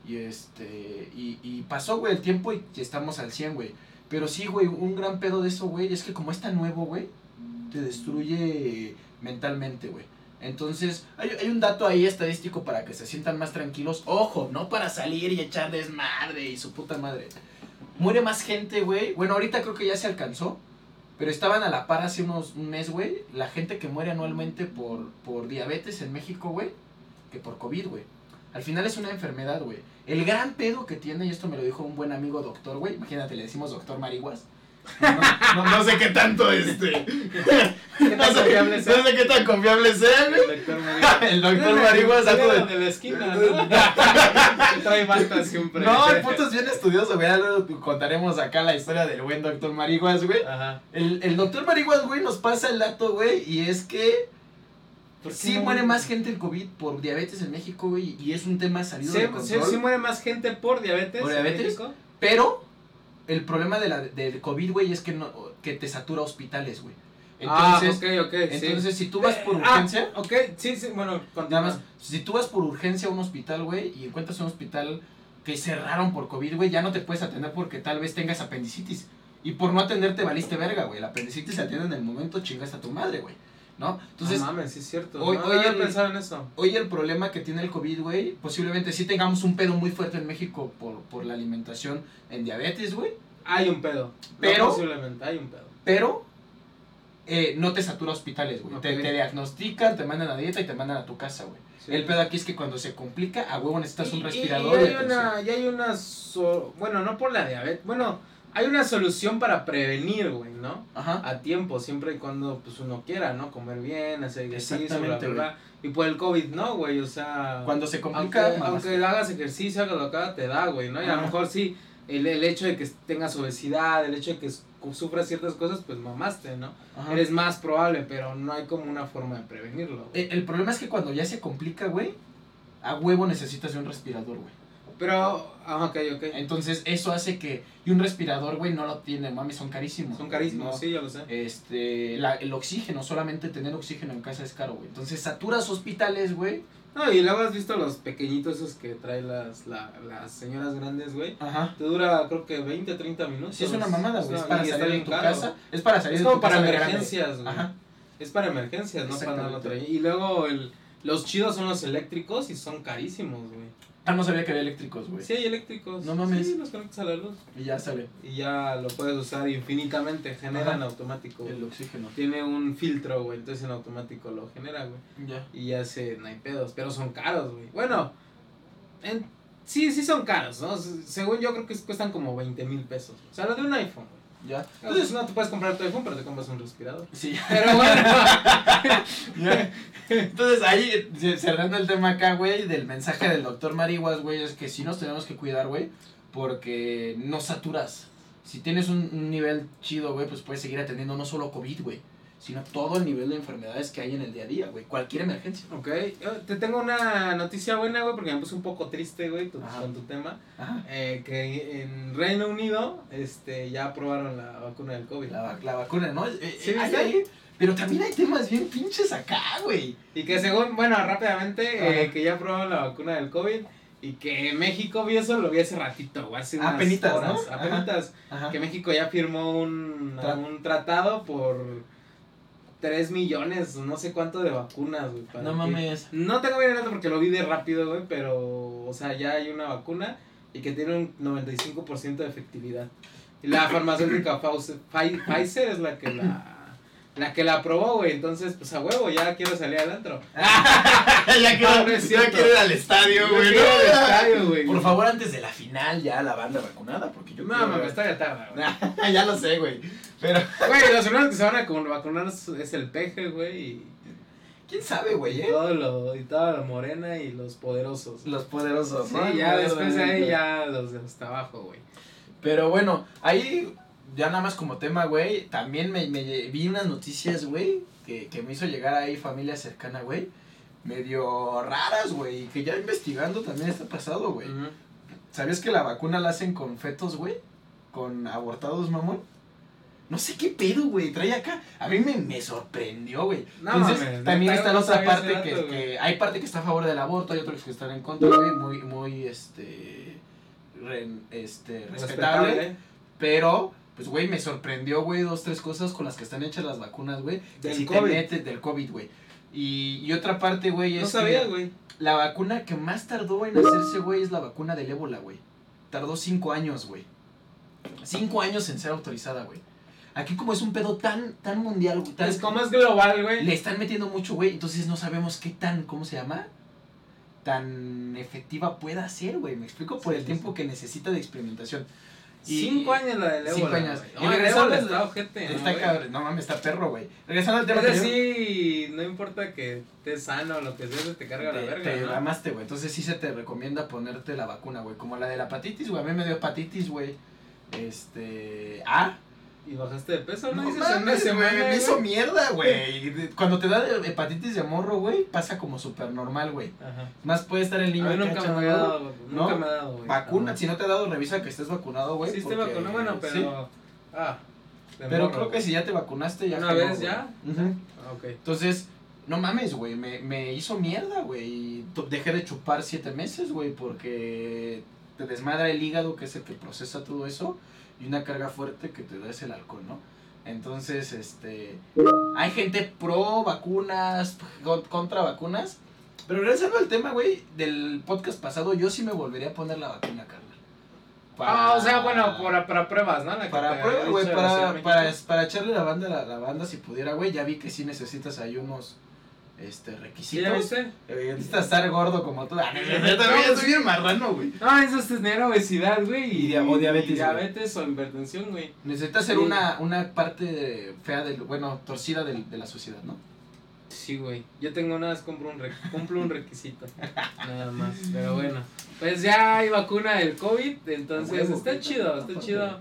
Y este y, y pasó, güey, el tiempo y y estamos al 100, güey. Pero sí, güey, un gran pedo de eso, güey, es que como está nuevo, güey, te destruye mentalmente, güey. Entonces, hay, hay un dato ahí estadístico para que se sientan más tranquilos. Ojo, no para salir y echar desmadre y su puta madre. Muere más gente, güey. Bueno, ahorita creo que ya se alcanzó. Pero estaban a la par hace unos un mes, güey. La gente que muere anualmente por, por diabetes en México, güey. Que por COVID, güey. Al final es una enfermedad, güey. El gran pedo que tiene, y esto me lo dijo un buen amigo doctor, güey. Imagínate, le decimos doctor Mariguas. No, no- no sé qué tanto este. ¿Qué No sé, confiable sea? no sé qué tan confiable sea, güey. El doctor Marihuana. El doctor Marihuas, Era algo de- la esquina, ¿no? Que Trae bata siempre. No, el puto es bien estudioso, güey. Luego contaremos acá la historia del buen doctor Mariguas, güey. Ajá. El, el doctor Mariguas, güey, nos pasa el dato, güey, y es que ¿Por qué sí no? muere más gente el COVID por diabetes en México, güey, y es un tema salido Sí, de sí, control. sí muere más gente por diabetes. ¿Por en diabetes? México. Pero el problema de la, del COVID, güey, es que, no, que te satura hospitales, güey. ah, Entonces, ok, ok. sí. entonces si tú vas por Ah, urgencia, ok, sí, sí, bueno, nada más, si tú vas por urgencia a un hospital, güey, y encuentras un hospital que cerraron por COVID, güey, ya no te puedes atender porque tal vez tengas apendicitis. Y por no atenderte valiste verga, güey. La apendicitis se atiende en el momento, chingas a tu madre, güey. ¿No? Entonces, no mames, sí es cierto. hoy- no, hoy no había el- pensado en eso. Hoy el problema que tiene el COVID, güey, posiblemente sí tengamos un pedo muy fuerte en México por, por la alimentación en diabetes, güey, Hay un pedo. Pero- No, posiblemente, hay un pedo. pero eh, no te satura hospitales, güey. Te, te diagnostican, te mandan a dieta y te mandan a tu casa, güey. Sí. El pedo aquí es que cuando se complica, a huevo necesitas un respirador. Y, y hay una, y hay una, so- bueno, no por la diabetes, bueno, hay una solución para prevenir, güey, ¿no? Ajá. A tiempo, siempre y cuando pues uno quiera, ¿no? Comer bien, hacer ejercicio, bla, bla, bla. Y por el COVID, no, güey, o sea... Cuando se aunque, complica, mamaste. aunque hagas ejercicio, hagas lo que hagas, te da, güey, ¿no? Y a lo mejor sí, el, el hecho de que tengas obesidad, el hecho de que sufras ciertas cosas, pues mamaste, ¿no? Ajá. Eres más probable, pero no hay como una forma de prevenirlo. güey. Eh, el problema es que cuando ya se complica, güey, a huevo necesitas de un respirador, güey. Pero, ah, ok, ok. Entonces, eso hace que. Y un respirador, güey, no lo tiene, mami, son carísimos. Son carísimos, ¿no? sí, yo lo sé. Este, la- el oxígeno, solamente tener oxígeno en casa es caro, güey. Entonces, saturas hospitales, güey. No, y luego has visto los pequeñitos esos que traen las, la- las señoras grandes, güey. Ajá. Te dura, creo que 20, 30 minutos. Sí, es una mamada, güey. Es para salir de tu caro. casa. Es para salir Es de como tu para casa emergencias, güey. Ajá. Es para emergencias, no para nada. Y luego el, los chidos son los eléctricos y son carísimos, güey. Ah, no sabía que había eléctricos, güey. Sí, hay eléctricos. No mames. Sí, los conectas a la luz. Y ya sale Y ya lo puedes usar infinitamente. Genera en automático. el oxígeno. Tiene un filtro, güey. Entonces en automático lo genera, güey. Ya. Y ya se, no hay pedos, pero son caros, güey. Bueno, en, sí, sí son caros, ¿no? Se- Según yo creo que cuestan como 20 mil pesos. O sea, lo de un iPhone, güey. Ya. Entonces no te puedes comprar tu iPhone, pero te compras un respirador. Sí. Pero bueno. Ya. Entonces ahí, ce- cerrando el tema acá, güey, del mensaje del doctor Mariguas, güey, es que sí nos tenemos que cuidar, güey, porque no saturas. Si tienes un, un nivel chido, güey, pues puedes seguir atendiendo no solo COVID, güey, sino todo el nivel de enfermedades que hay en el día a día, güey. Cualquier emergencia. Ok, yo te tengo una noticia buena, güey, porque me puse un poco triste, güey, tu- con tu tema. Eh, que en Reino Unido este, ya aprobaron la vacuna del COVID. La, la vacuna, ¿no? Eh, Sí, eh, hay ¿viste? ahí- pero también hay temas bien pinches acá, güey. Y que según, bueno, rápidamente, eh, que ya aprobaron la vacuna del COVID. Y que México vi eso, lo vi hace ratito, güey, hace unas Apenitas, ¿no? horas. Ajá. Apenitas. Ajá. Que México ya firmó un, Tra- un tratado por 3 millones, no sé cuánto de vacunas, güey. No mames. No tengo bien el dato porque lo vi de rápido, güey, pero, o sea, ya hay una vacuna y que tiene un 95% de efectividad. Y la farmacéutica Pfizer es la que la, la que la aprobó, güey, entonces, pues a huevo, ya quiero salir adentro. ya quiero, No, no ya quiero ir al estadio, güey. quiero ir al estadio, güey. Por favor, antes de la final, ya la banda vacunada, porque yo No, quiero está ya tarde, güey. ya lo sé, güey. Pero, Güey, los primeros que se van a vacunar es, el peje, güey, y, ¿quién sabe, güey, eh? todo lo, y toda la morena y los poderosos. Los poderosos, Sí, ¿no? ya después de ahí ya los de hasta abajo, güey. Pero bueno, ahí ya nada más como tema, güey, también me, me vi unas noticias, güey, que, que me hizo llegar ahí familia cercana, güey, medio raras, güey, que ya investigando también está pasado, güey. ¿Sabías que la vacuna la hacen con fetos, güey? Con abortados, mamón. No sé qué pedo, güey, trae acá. A mí me, me sorprendió, güey. No Entonces, mames, también está la otra parte que, que hay parte que está a favor del aborto, hay otros que están en contra, güey, muy, muy, este, re- este, respetable. Pero, pues, güey, me sorprendió, güey, dos, tres cosas con las que están hechas las vacunas, güey. Del si COVID. te metes del COVID, güey. Y, y otra parte, güey, es No sabía, güey. la vacuna que más tardó en hacerse, güey, es la vacuna del ébola, güey. Tardó cinco años, güey. Cinco años en ser autorizada, güey. Aquí como es un pedo tan, tan mundial, güey, tan- Es como es global, güey. le están metiendo mucho, güey, entonces no sabemos qué tan, ¿cómo se llama? Tan efectiva pueda ser, güey. Me explico por Sí, el sí, tiempo que necesita de experimentación. Y- Cinco años la del Cinco ébola. años. güey. Y No, regresando al- está ojete, ¿no, Está güey? cabrón, no mames, está perro, güey. Regresando al tema Es decir, no importa que estés sano o lo que sea, se te carga la te, verga, te ¿no? amaste, güey. Entonces sí se te recomienda ponerte la vacuna, güey. Como la de la hepatitis, güey. A mí me dio hepatitis, güey. Este. A. Y bajaste de peso, ¿no? No Dices, en una mames, güey. semana, Me hizo mierda, güey. Cuando te da hepatitis de morro, güey, pasa como súper normal, güey. Más puede estar el A niño mí nunca me ha dado. ¿no? Nunca me ha dado, güey. Vacuna, si no te ha dado, revisa que estés vacunado, güey. Sí, porque- vacunado, bueno, pero... sí. Ah, Pero morro, creo que si ya te vacunaste, ya. ¿Una vez ya? Ah, ok. Entonces, no mames, güey, me, me hizo mierda, güey. Dejé de chupar siete meses, güey, porque te desmadra el hígado, que es el que procesa todo eso, y una carga fuerte que te da es el alcohol, ¿no? Entonces, este, hay gente pro vacunas, con- contra vacunas, pero regresando al tema, güey, del podcast pasado, yo sí me volvería a poner la vacuna, carnal. Ah, o sea, bueno, para, para pruebas, ¿no? La Para había prueba, dicho güey, para, para, para echarle la banda, la, la banda si pudiera, güey, ya vi que sí necesitas ahí unos este, ¿Sí requisitos. ya viste? Eh, necesitas estar gordo como tú. Ah, no, yo también estoy bien marrano, güey. No, eso es tener obesidad, güey. Y dia- o diabetes, y güey. diabetes o hipertensión, güey. Necesitas ser Sí. una, una parte fea, del, bueno, torcida del- de la sociedad, ¿no? Sí, güey. Yo tengo una vez compro un, re- cumplo un requisito. Nada más. Pero bueno. Pues ya hay vacuna del COVID. Entonces está güey. chido, está Aparte. chido.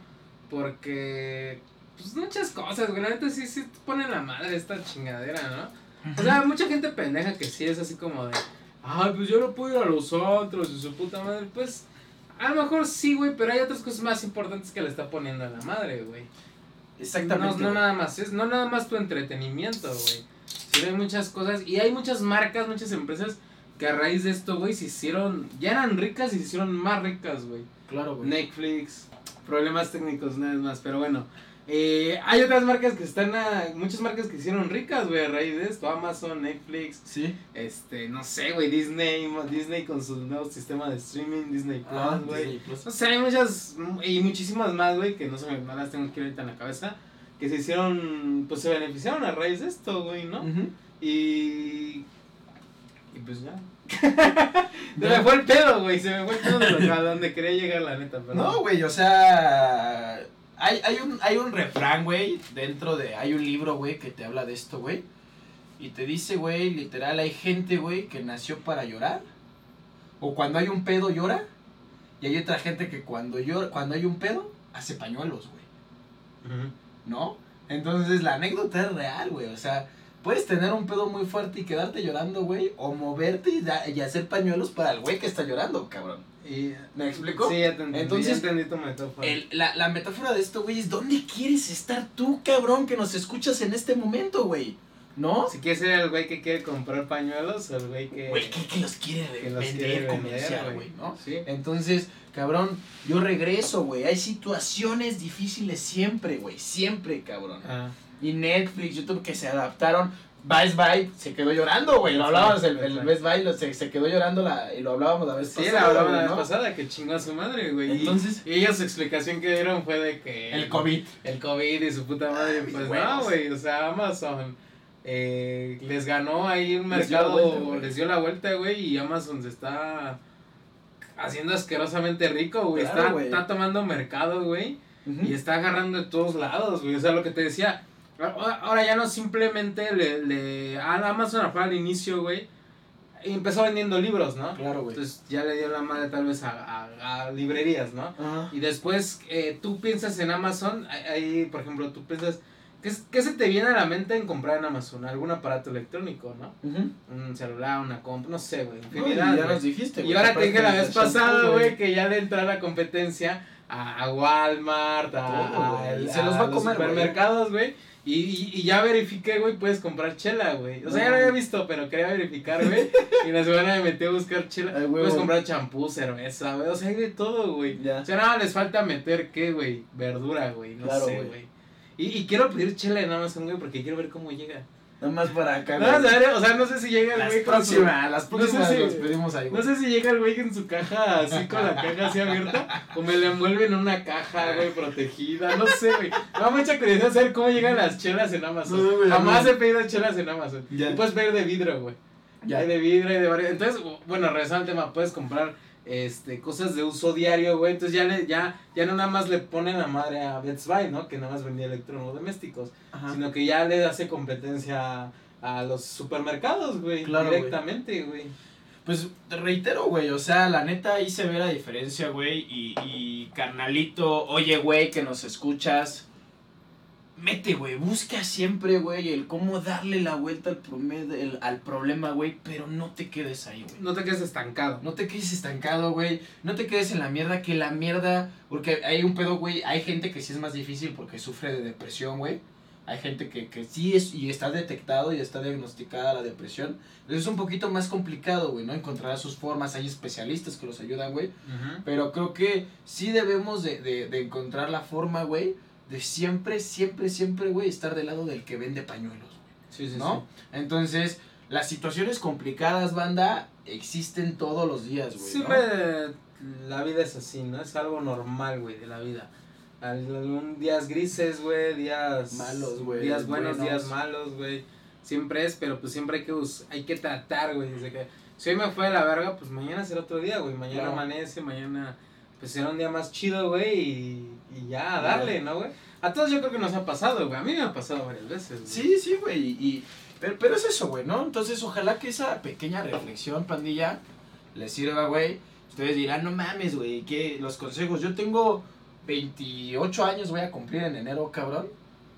Porque. Pues muchas cosas, güey. La neta sí, sí te pone la madre esta chingadera, ¿no? O sea, mucha gente pendeja que sí es así como de. Ay, pues yo no puedo ir a los otros y su puta madre. Pues. A lo mejor sí, güey, pero hay otras cosas más importantes que le está poniendo a la madre, güey. Exactamente. No, no nada más, es no nada más tu entretenimiento, güey. Sí, hay muchas cosas y hay muchas marcas, muchas empresas que a raíz de esto, güey, se hicieron, ya eran ricas y se hicieron más ricas, güey. Claro, güey. Netflix, problemas técnicos, nada más, pero bueno. Eh, hay otras marcas que están, a- muchas marcas que se hicieron ricas, güey, a raíz de esto. Amazon, Netflix, Sí. este, no sé, güey, Disney, Disney con su nuevo sistema de streaming, Disney Ah, Plus, güey. Plus. O sea, hay muchas y muchísimas más, güey, que no, se me, no las tengo aquí ahorita en la cabeza, que se hicieron, pues se beneficiaron a raíz de esto, güey, ¿no? Y... Y pues ya. se me fue el pedo, güey, se me fue el pedo de lo- a donde quería llegar, la neta, pero... No, güey, o sea. Hay, hay, un, hay un refrán, güey, dentro de. Hay un libro, güey, que te habla de esto, güey. Y te dice, güey, literal, hay gente, güey, que nació para llorar. O cuando hay un pedo llora. Y hay otra gente que cuando llora, cuando hay un pedo, hace pañuelos, güey. ¿No? Entonces la anécdota es real, güey. O sea, puedes tener un pedo muy fuerte y quedarte llorando, güey. O moverte y, da- y hacer pañuelos para el güey que está llorando, cabrón. Y, ¿Me explico? Sí, ya te entendí, Entonces, entendí tu metáfora. El- la, la metáfora de esto, güey, es ¿dónde quieres estar tú, cabrón, que nos escuchas en este momento, güey? ¿No? Si quieres ser el güey que quiere comprar pañuelos o el güey que... Güey, que, que los quiere que vender quiere güey, ¿no? Sí. Entonces, cabrón, yo regreso, güey. Hay situaciones difíciles siempre, güey. Siempre, cabrón. Ah, Y Netflix, YouTube que se adaptaron. Best Buy se quedó llorando, güey. Lo hablábamos, el, el Best Buy lo- se, se quedó llorando la, y lo hablábamos la vez sí, pasada. la hablaba la güey, vez ¿no? pasada que chingó a su madre, güey. Y- Entonces- Y, ellos su explicación que dieron fue de que... El COVID. El COVID y su puta madre, Ay, pues no, güey, o sea, Amazon eh, les ganó ahí un Les dio la mercado, vuelta, güey. les dio la vuelta, güey, y Amazon se está haciendo asquerosamente rico, güey, Claro, está, güey. está tomando mercado, güey, y está agarrando de todos lados, güey, o sea, lo que te decía, ahora ya no simplemente le, le a Amazon fue al inicio, güey, y empezó vendiendo libros, ¿no? Claro, güey. Entonces ya le dio la madre tal vez a, a- a librerías, ¿no? Ajá. Y después eh, tú piensas en Amazon, ahí- por ejemplo, tú piensas, ¿qué, ¿qué se te viene a la mente en comprar en Amazon? Algún aparato electrónico, ¿no? Un celular, una comp, no sé, güey, No, y ya güey. nos dijiste, y güey, ahora te dije la vez pasada, güey, que ya de entrar a la competencia a, a Walmart, a, Todo, a- a Se los va a los comer, güey. supermercados, güey. Y, y, y ya verifiqué, güey, puedes comprar chela, güey. O sea, ya lo había visto, pero quería verificar, güey. y la semana me metí a buscar chela. Ay. Puedes comprar champú, cerveza, güey. O sea, hay de todo, güey. Ya. O sea, nada, les falta meter, ¿qué, güey? Verdura, güey. No Claro, sé, güey. güey. Y, y quiero pedir chela en Amazon, güey, porque quiero ver cómo llega. Nada más para acá, No, güey. a ver, o sea, no sé si llega el Las güey con su... próximas, las No sé próximas si- los pedimos ahí, güey. No sé si llega el güey en su caja así con la caja así abierta o me la envuelven en una caja, güey, protegida, no sé, güey. Me da mucha curiosidad saber cómo llegan las chelas en Amazon. No, güey, Jamás no. he pedido chelas en Amazon. Ya. Puedes pedir de vidrio, güey. Ya. Hay de vidrio, hay de varios. Entonces, bueno, regresando al tema, puedes comprar este cosas de uso diario, güey. Entonces ya le, ya, ya no nada más le ponen la madre a Best Buy, ¿no? Que nada más vendía electrodomésticos. Ajá. Sino que ya le hace competencia a los supermercados, güey. Claro, directamente, güey. Pues te reitero, güey, o sea, la neta ahí se ve la diferencia, güey, y, y carnalito, oye, güey, que nos escuchas, mete, güey, busca siempre, güey, el cómo darle la vuelta al, promedio, el- al problema, güey, pero no te quedes ahí, güey. No te quedes estancado. No te quedes estancado, güey. No te quedes en la mierda, que la mierda. Porque hay un pedo, güey. Hay gente que sí es más difícil porque sufre de depresión, güey. Hay gente que, que sí es y está detectado y está diagnosticada la depresión. Entonces es un poquito más complicado, güey, ¿no? Encontrar sus formas. Hay especialistas que los ayudan, güey. Pero creo que sí debemos de, de, de encontrar la forma, güey, de siempre, siempre, siempre, güey, estar del lado del que vende pañuelos, güey. Sí, sí, ¿no? Entonces, las situaciones complicadas, banda, existen todos los días, güey. Siempre ¿no? la vida es así, ¿no? Es algo normal, güey, de la vida. Algún días grises, güey, días Malos, güey, Días buenos, buenos. días malos, güey. Siempre es, pero pues siempre hay que hay que tratar, güey, desde que si hoy me fue de la verga, pues mañana será otro día, güey. Mañana Claro. amanece, mañana pues será un día más chido, güey, y, y ya, darle, ¿no, güey? A todos yo creo que nos ha pasado, güey. A mí me ha pasado varias veces. güey. Sí, sí, güey. Y, y- pero, pero es eso, güey, ¿no? Entonces, ojalá que esa pequeña reflexión, pandilla, les sirva, güey. Ustedes dirán, no mames, güey, que los consejos. Yo tengo 28 años, voy a cumplir en enero, cabrón.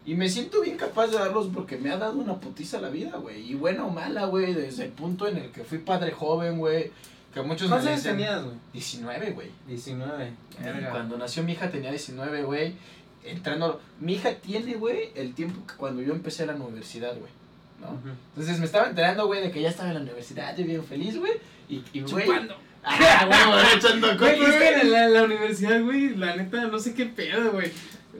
Y me siento bien capaz de darlos porque me ha dado una putiza la vida, güey. Y buena o mala, güey, desde el punto en el que fui padre joven, güey. Que muchos me ¿Cuántos años dicen- tenías, güey? 19, güey. 19. Y Verga. Cuando nació mi hija tenía 19, güey. Entrando. Mi hija tiene, güey, el tiempo que cuando yo empecé la universidad, güey. ¿no? Ujú. Entonces me estaba enterando, güey, de que ya estaba en la universidad, yo bien feliz, güey. Y, y güey. Ah, güey, echando Güey, coto, es que güey. en la, la universidad, güey, la neta, no sé qué pedo, güey.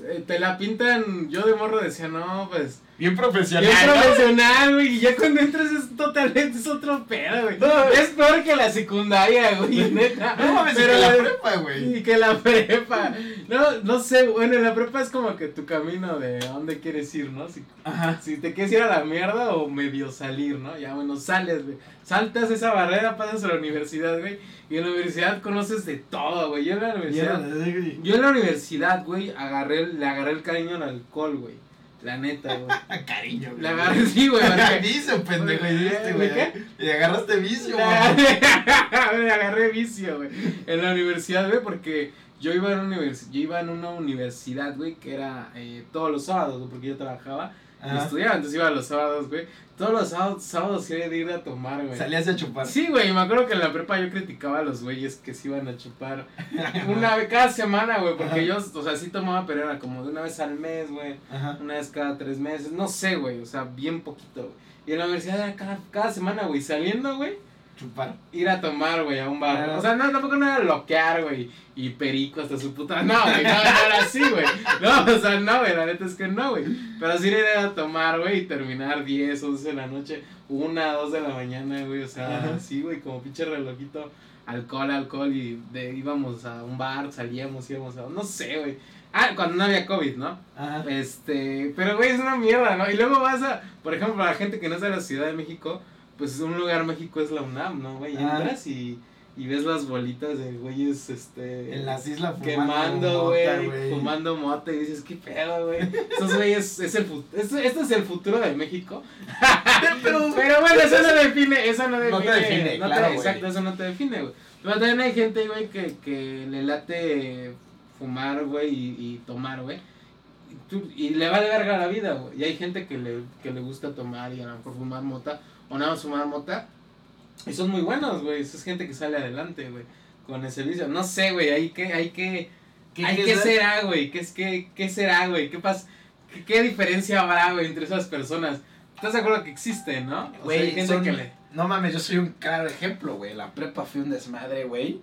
Eh, Te la pintan, yo de morro decía, no, pues, Bien profesional. bien ¿no? profesional, güey, y ya cuando entras es totalmente, es otro pedo, güey. No, es peor que la secundaria, güey, neta. No mames, Pero que la la- prepa, güey. Y que la prepa. No, no sé, bueno, la prepa es como que tu camino de a dónde quieres ir, ¿no? Si, Ajá. si te quieres ir a la mierda o medio salir, ¿no? Ya, bueno, sales, güey. Saltas esa barrera, pasas a la universidad, güey. Y en la universidad conoces de todo, güey. Yo en la universidad. Yo en la universidad, güey, agarré, le agarré el cariño al alcohol, güey. La neta, güey. Cariño, güey. La agarré, sí, güey. porque- vicio, pendejo, ¿De dijiste, güey. Y agarraste vicio, güey. agarré, le agarré vicio, güey. En la universidad, güey, porque yo iba en una, univers- yo iba en una universidad, güey, que era eh, todos los sábados, güey, porque yo trabajaba Ajá. estudiaba, entonces iba los sábados, güey. Todos los sábados, sábados de ir a tomar, güey. Salías a chupar. Sí, güey, me acuerdo que en la prepa yo criticaba a los güeyes que se iban a chupar una vez cada semana, güey, porque Ajá. yo, o sea, sí tomaba, pero era como de una vez al mes, güey, una vez cada tres meses, no sé, güey, o sea, bien poquito, güey. Y en la universidad era cada, cada semana, güey, saliendo, güey, Chupar. ir a tomar, güey, a un bar. O sea, no, tampoco no era loquear, güey, y perico hasta su puta. No, güey, no, era así, güey. No, o sea, no, güey, la neta es que no, güey. Pero sí ir a tomar, güey, y terminar 10, 11 de la noche, 1, 2 de la mañana, güey, o sea, Ajá. sí, güey, como pinche relojito, alcohol, alcohol, y de, íbamos a un bar, salíamos, íbamos a. No sé, güey. Ah, cuando no había COVID, ¿no? Ajá. Este, pero güey, es una mierda, ¿no? Y luego vas a, por ejemplo, para la gente que no es de la Ciudad de México, pues un lugar México es la UNAM, ¿no, güey? Ah. Entras y, y ves las bolitas de güeyes, este... En las islas fumando Quemando, güey, fumando mota y dices, ¿qué pedo, güey? Esos güeyes, es el esto, esto es el futuro de México. Pero, Pero bueno, eso no define, eso no define. No te define, no claro, exacto, eso no te define, güey. Pero también hay gente, güey, que, que le late fumar, güey, y, y tomar, güey. Y, y le vale verga la vida, güey. Y hay gente que le, que le gusta tomar y a lo mejor fumar mota, o nada más fumar mota. Y son muy buenos, güey. Es gente que sale adelante, güey. Con ese vicio. No sé, güey, hay que, hay que... ¿Qué Ay, ¿qué quieres ver? será, güey? ¿Qué, es, qué, ¿Qué será, güey? ¿Qué, pas qué, qué diferencia habrá, güey, entre esas personas? ¿Estás de acuerdo que existen, no? O sea, Güey, hay gente son- que le... No mames, yo soy un claro ejemplo, güey. La prepa fue un desmadre, güey.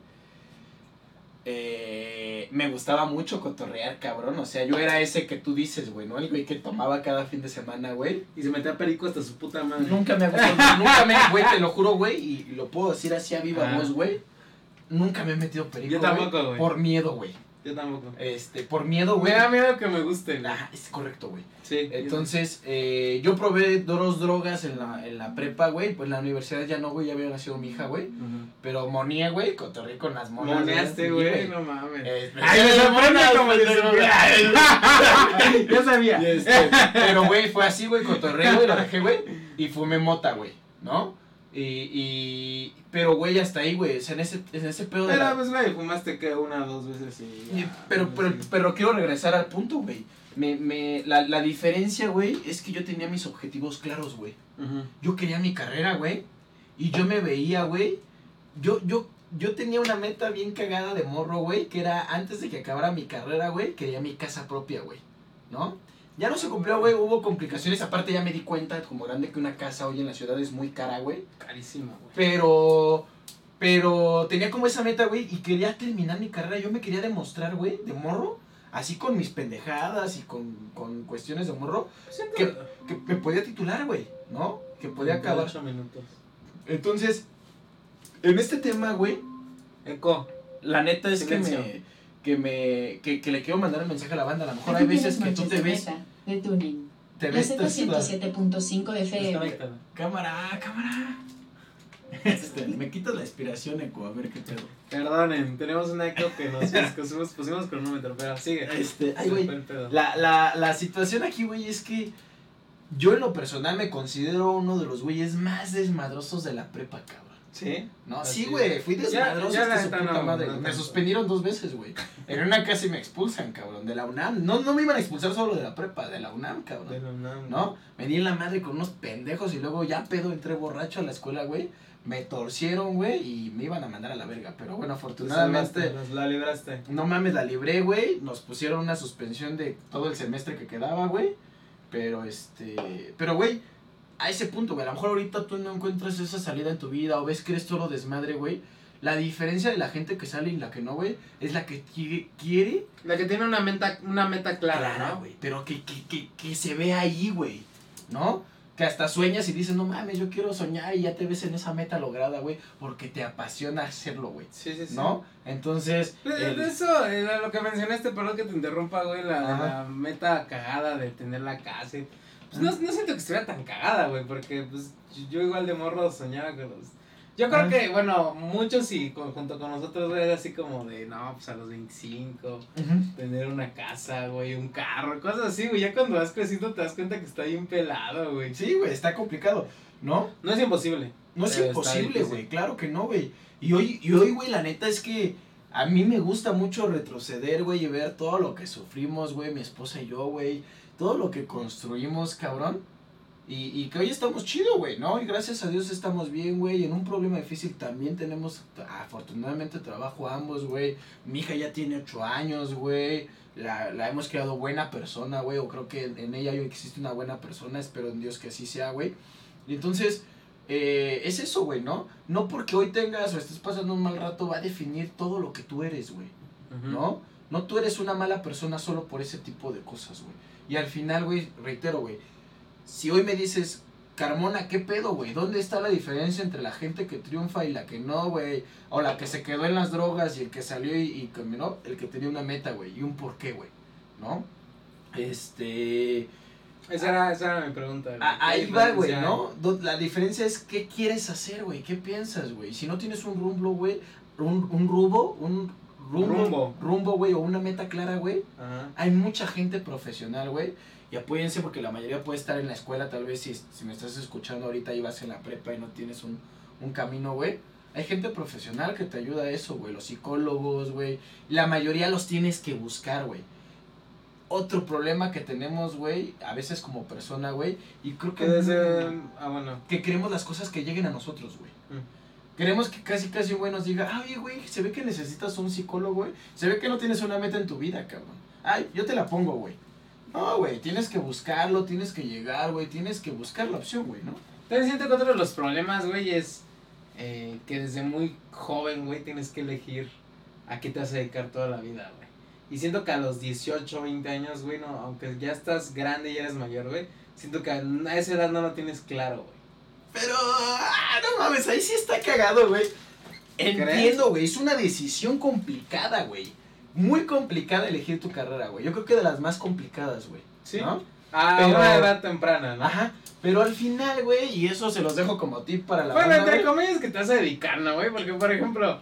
Eh, me gustaba mucho cotorrear, cabrón. O sea, yo era ese que tú dices, güey, ¿no? El güey que tomaba cada fin de semana, güey. Y se metía perico hasta su puta madre. Nunca me ha gustado, nunca me, güey, te lo juro, güey, y lo puedo decir así a viva Ah. voz, güey. Nunca me he metido perico, Yo tampoco, güey. Por miedo, güey. Yo tampoco. Este, por miedo, güey. Me da miedo que me gusten. Ah, es correcto, güey. Sí. Entonces, eh, yo probé dos drogas en la, en la prepa, güey. Pues en la universidad ya no, güey, ya había nacido mi hija, güey. Ujú. Pero moneé, güey, cotorré con las monas. Moneaste, güey, no mames. Eh, Ay, me sorprende como supiera. Ya sabía. Este, pero, güey, fue así, güey, cotorré, güey, lo dejé, güey. Y fumé mota, güey, ¿no? Y, y, pero, güey, hasta ahí, güey, o sea, en ese, en ese pedo de Pero, la- pues, güey, fumaste que una o dos veces y... Pero, pero, pero quiero regresar al punto, güey. Me, me, la, la diferencia, güey, es que yo tenía mis objetivos claros, güey. Yo quería mi carrera, güey. Y yo me veía, güey. Yo, yo, yo tenía una meta bien cagada de morro, güey. Que era antes de que acabara mi carrera, güey. Quería mi casa propia, güey. ¿No? Ya no se cumplió, güey. Hubo complicaciones. Aparte, ya me di cuenta, como grande, que una casa hoy en la ciudad es muy cara, güey. Carísimo, güey. Pero. Pero tenía como esa meta, güey. Y quería terminar mi carrera. Yo me quería demostrar, güey, de morro. Así con mis pendejadas y con, con cuestiones de morro. Que, que me podía titular, güey. ¿No? Que podía acabar. 8 minutos. Entonces, en este tema, güey, Eco. la neta es que me, que me, que, que le quiero mandar un mensaje a la banda. A lo mejor hay veces que tú te de ves, De tuning. te La ves tosuda. Z107.5 FM. Cámara, cámara. Este, me quitas la inspiración, Eco, a ver qué pedo. Perdonen, tenemos un eco que nos pusimos, pusimos cronómetro, pero sigue. Este, ay, güey. La, la, la situación aquí, güey, es que yo en lo personal me considero uno de los güeyes más desmadrosos de la prepa, cabrón. ¿Sí? No, Así sí, güey, fui desmadroso ya hasta su neta puta no, madre. no me suspendieron dos veces, güey. En una casi me expulsan, cabrón, de la UNAM. No, no me iban a expulsar solo de la prepa, de la UNAM, cabrón. De la UNAM. ¿No? Me di en la madre con unos pendejos y luego ya pedo entré borracho a la escuela, güey. Me torcieron, güey, y me iban a mandar a la verga. Pero bueno, Te afortunadamente, salvaste, nos la libraste. no mames, la libré, güey. Nos pusieron una suspensión de todo el semestre que quedaba, güey. Pero este. Pero, güey, a ese punto, güey. A lo mejor ahorita tú no encuentras esa salida en tu vida o ves que eres todo desmadre, güey. La diferencia de la gente que sale y la que no, güey, es la que qui- quiere. La que tiene una meta, una meta clara, clara, ¿no? güey. Pero que, que, que, que se ve ahí, güey. ¿No? Que hasta sueñas y dices, no mames, yo quiero soñar y ya te ves en esa meta lograda, güey. Porque te apasiona hacerlo, güey. Sí, sí, sí. ¿No? Entonces. El- de eso, eh, lo que mencionaste, perdón que te interrumpa, güey, la, la meta cagada de tener la casa. Pues no, no siento que estuviera tan cagada, güey, porque pues yo igual de morro soñaba con los Yo creo Ah. que, bueno, muchos y con- junto con nosotros, güey, era así como de, no, pues a los 25, Ujú. tener una casa, güey, un carro, cosas así, güey. Ya cuando vas creciendo te das cuenta que está bien pelado, güey. Sí, güey, está complicado, ¿no? No es imposible. No es imposible, güey, claro que no, güey. Y hoy, y hoy, güey, la neta es que a mí me gusta mucho retroceder, güey, y ver todo lo que sufrimos, güey, mi esposa y yo, güey. Todo lo que construimos, cabrón. Y, y que hoy estamos chido, güey, ¿no? Y gracias a Dios estamos bien, güey. Y en un problema difícil también tenemos, afortunadamente, trabajo ambos, güey. Mi hija ya tiene ocho años, güey. La, la hemos creado buena persona, güey. O creo que en, en ella existe una buena persona. Espero en Dios que así sea, güey. Y entonces, eh, es eso, güey, ¿no? No porque hoy tengas o estés pasando un mal rato va a definir todo lo que tú eres, güey. ¿no? No tú eres una mala persona solo por ese tipo de cosas, güey. Y al final, güey, reitero, güey, si hoy me dices, Carmona, ¿qué pedo, güey? ¿Dónde está la diferencia entre la gente que triunfa y la que no, güey? O la que se quedó en las drogas y el que salió y, y caminó, el que tenía una meta, güey, y un porqué, güey, ¿no? Este... Esa era, esa era mi pregunta. güey. A- ¿Qué ahí va, güey, ¿no? La diferencia es qué quieres hacer, güey, qué piensas, güey. Si no tienes un rumbo, güey, un, un rumbo, un rumbo, Rumbo. rumbo, güey, o una meta clara, güey, hay mucha gente profesional, güey. Y apóyense porque la mayoría puede estar en la escuela, tal vez si, si me estás escuchando ahorita y vas en la prepa y no tienes un, un camino, güey. Hay gente profesional que te ayuda a eso, güey. Los psicólogos, güey. La mayoría los tienes que buscar, güey. Otro problema que tenemos, güey, a veces como persona, güey, y creo que... Que desde. Ah, bueno. que queremos las cosas que lleguen a nosotros, güey. Mm. Queremos que casi casi un güey nos diga, ay, güey, se ve que necesitas un psicólogo, güey. Se ve que no tienes una meta en tu vida, cabrón. Ay, yo te la pongo, güey. No, güey, tienes que buscarlo, tienes que llegar, güey, tienes que buscar la opción, güey, ¿no? También siento que otro de los problemas, güey, es eh, que desde muy joven, güey, tienes que elegir a qué te vas a dedicar toda la vida, güey. Y siento que a los 18, 20 años, güey, no, aunque ya estás grande y eres mayor, güey, siento que a esa edad no lo tienes claro, güey. Pero, ah, no mames, ahí sí está cagado, güey. Entiendo, güey, es una decisión complicada, güey. Muy complicada elegir tu carrera, güey. Yo creo que de las más complicadas, güey. Sí. ¿No? A Pero- una edad temprana, ¿no? Ajá. Pero al final, güey, y eso se los dejo como tip para la Bueno, banda, entre comillas que te vas a dedicar, ¿no, güey? Porque, por ejemplo,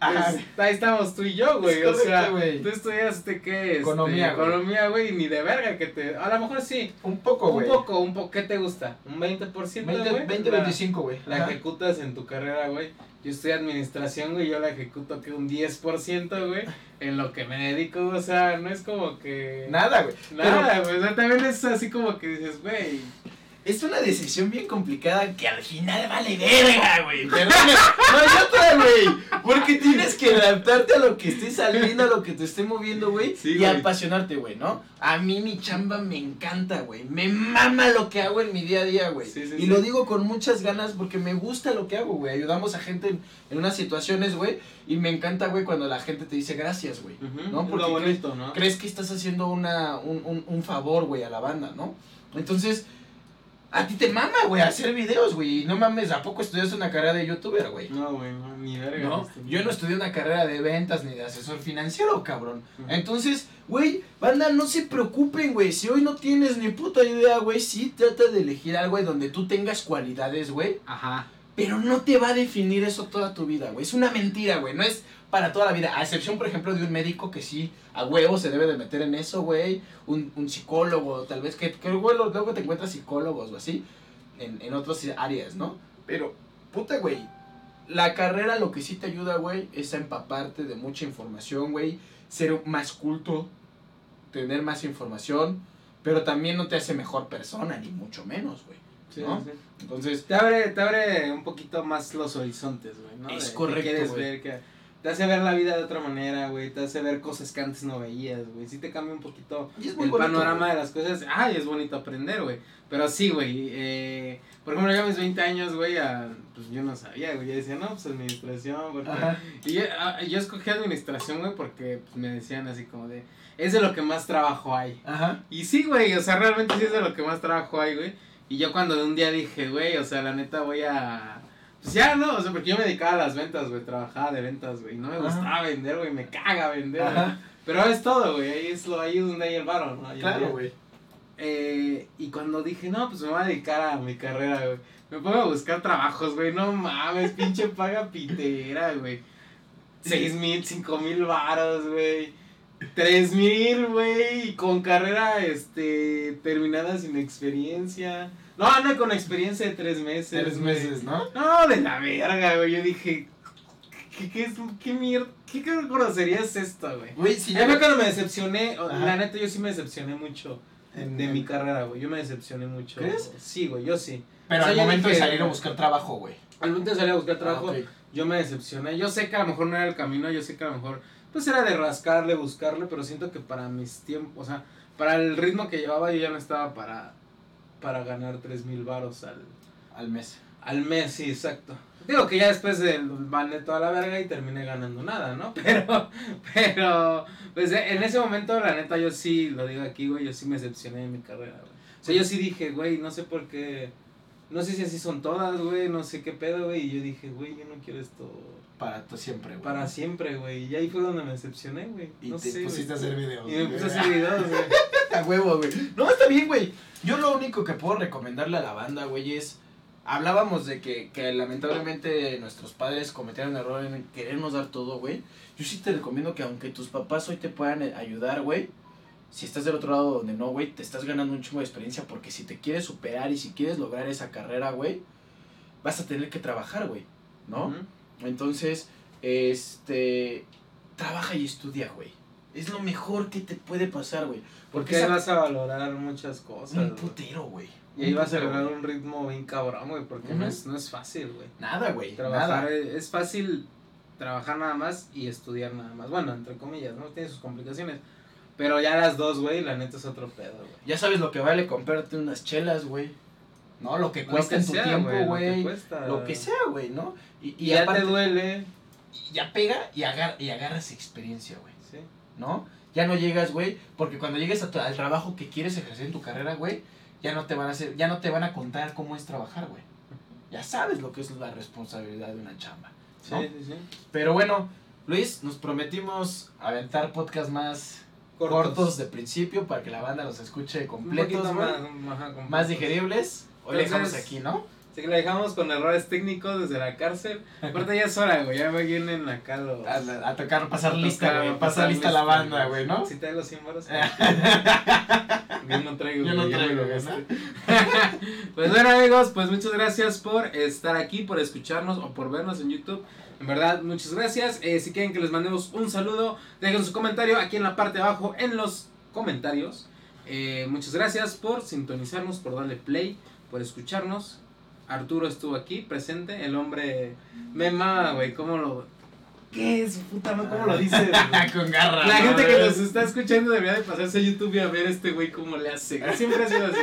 Ajá. pues, ahí estamos tú y yo, güey. Es o sea, güey. tú estudiaste, ¿qué? Este, Economía, güey. Economía, güey, ni de verga que te... A lo mejor sí, Un poco, un güey. poco, un poco. ¿Qué te gusta? ¿Un 20%, 20, güey? 20 La- 25, güey. La Ajá. ejecutas en tu carrera, güey. Yo estoy administración, güey, yo la ejecuto que un 10%, güey, en lo que me dedico, o sea, no es como que... Nada, güey. Nada, güey, o sea, también es así como que dices, güey, Es una decisión bien complicada que al final vale verga, güey. No hay otra, güey. Porque tienes que adaptarte a lo que esté saliendo, a lo que te esté moviendo, güey. Sí, y apasionarte, güey, ¿no? A mí mi chamba me encanta, güey. Me mama lo que hago en mi día a día, güey. Sí, sí, y lo digo con muchas ganas porque me gusta lo que hago, güey. Ayudamos a gente en, en unas situaciones, güey. Y me encanta, güey, cuando la gente te dice gracias, güey. ¿No? Porque ¿no? crees que estás haciendo una, un, un, un favor, güey, a la banda, ¿no? Entonces, a ti te mama, güey, hacer videos, güey. No mames, ¿a poco estudiaste una carrera de youtuber, güey? No, güey, no, ni verga. No, este, yo no estudié una carrera de ventas ni de asesor financiero, cabrón. Entonces, güey, banda, no se preocupen, güey. Si hoy no tienes ni puta idea, güey, sí trata de elegir algo güey, donde tú tengas cualidades, güey. Ajá. Pero no te va a definir eso toda tu vida, güey. Es una mentira, güey. No es para toda la vida. A excepción, por ejemplo, de un médico que sí, a huevo se debe de meter en eso, güey. Un, un psicólogo, tal vez, que, que luego te encuentras psicólogos o así, en, en otras áreas, ¿no? Pero, puta, güey. La carrera lo que sí te ayuda, güey, es a empaparte de mucha información, güey. Ser más culto, tener más información. Pero también no te hace mejor persona, ni mucho menos, güey. Sí, ¿No? sí. Entonces, Te abre, te abre un poquito más los horizontes, güey, ¿no? Es De- que correcto, quieres ver, que te hace ver la vida de otra manera, güey. Te hace ver cosas que antes no veías, güey. Sí te cambia un poquito el bonito, panorama de las cosas. Ay, es bonito aprender, güey. Pero sí, güey. Eh, por ejemplo, yo a mis 20 años, güey, a- pues yo no sabía, güey. Yo decía, no, pues administración, porque... Ajá. Y yo, ah, yo escogí administración, güey, porque pues, me decían así como de, es de lo que más trabajo hay. Ajá. Y sí, güey, o sea, realmente sí es de lo que más trabajo hay, güey. Y yo cuando de un día dije, güey, o sea, la neta voy a... Pues ya, ¿no? O sea, porque yo me dedicaba a las ventas, güey, trabajaba de ventas, güey. No me Ajá. gustaba vender, güey, me caga vender. güey. Pero es todo, güey, ahí es, lo, ahí es donde hay el varo, ¿no? Ahí Claro, güey. eh, y cuando dije, no, pues me voy a dedicar a mi carrera, güey. Me pongo a buscar trabajos, güey. No mames, pinche paga pitera, güey. Seis mil, cinco mil varos, güey. Tres mil, güey. Y con carrera, este, terminada sin experiencia. No, no, con experiencia de tres meses. Tres meses, ¿no? No, de la verga, güey. Yo dije, ¿qué, qué, es, qué mierda? ¿Qué grosería es esto, güey? Güey, si Ya fue cuando me decepcioné, Ajá. la neta yo sí me decepcioné mucho En- de mi carrera, güey. Yo me decepcioné mucho. ¿Crees? Sí, güey, yo sí. Pero O sea, al momento de salir a buscar trabajo, güey. Al momento de salir a buscar trabajo, Ah, yo me decepcioné. Yo sé que a lo mejor no era el camino, yo sé que a lo mejor pues era de rascarle, buscarle, pero siento que para mis tiempos, o sea, para el ritmo que llevaba yo ya no estaba para para ganar tres mil varos al, Al mes. al mes, sí, exacto. Digo que ya después del mandé toda la verga y terminé ganando nada, ¿no? Pero, pero, pues en ese momento, la neta, yo sí, lo digo aquí, güey, yo sí me decepcioné de mi carrera, güey. O sea, yo sí dije, güey, no sé por qué, no sé si así son todas, güey, no sé qué pedo, güey, y yo dije, güey, yo no quiero esto Para tú siempre, güey. para siempre, güey. Y ahí fue donde me decepcioné, güey. Y No te sé, pusiste a hacer videos. Y me puse a hacer videos, güey. A huevo, güey. No, está bien, güey. Yo lo único que puedo recomendarle a la banda, güey, es. Hablábamos de que, que lamentablemente nuestros padres cometieron error en querernos dar todo, güey. Yo sí te recomiendo que aunque tus papás hoy te puedan ayudar, güey, si estás del otro lado donde no, güey, te estás ganando un chingo de experiencia porque si te quieres superar y si quieres lograr esa carrera, güey, vas a tener que trabajar, güey, ¿no? Entonces, este, trabaja y estudia, güey. Es lo mejor que te puede pasar, güey. Porque Porque esa- vas a valorar muchas cosas, un putero, güey. Y ahí vas a güey. un ritmo bien cabrón, güey, porque no, es, no es fácil, güey. Nada, güey. Trabajar Nada. es, es fácil trabajar nada más y estudiar nada más. Bueno, entre comillas, ¿no? Tiene sus complicaciones. Pero ya las dos, güey, la neta es otro pedo, güey. Ya sabes lo que vale comprarte unas chelas, güey. No, lo que cuesta Lo en tu sea, tiempo, Lo güey. cuesta. Lo que sea, güey, ¿no? Y, ya aparte, te duele. ya pega y, agar y agarras experiencia, güey. Sí. ¿No? Ya no llegas, güey, porque cuando llegues a tu- al trabajo que quieres ejercer en tu carrera, güey, ya no te van a hacer, ya no te van a contar cómo es trabajar, güey. Ya sabes lo que es la responsabilidad de una chamba. Sí, sí, sí. Pero bueno, Luis, nos prometimos aventar podcast más cortos, de principio para que la banda los escuche completos, más, Más digeribles. Hoy le dejamos Entonces- aquí, ¿no? Así que la dejamos con errores técnicos desde la cárcel. Aparte ya es hora, güey. Ya me vienen acá los... A, a tocar, pasar a lista, güey. a Pasar lista la banda, güey, ¿no? Si traigo 100 baros. Yo no traigo, Yo no traigo, güey, pues bueno, amigos, pues muchas gracias por estar aquí, por escucharnos o por vernos en YouTube. En verdad, muchas gracias. Eh, si quieren que les mandemos un saludo, dejen su comentario aquí en la parte de abajo en los comentarios. Eh, muchas gracias por sintonizarnos, por darle play, por escucharnos. Arturo estuvo aquí presente, el hombre me mama, güey, ¿cómo lo... ¿Qué es, puta madre? ¿Cómo lo dices? güey? Con garra. La gente que nos está escuchando debería de pasarse a YouTube y a ver este güey cómo le hace. Siempre ha sido así.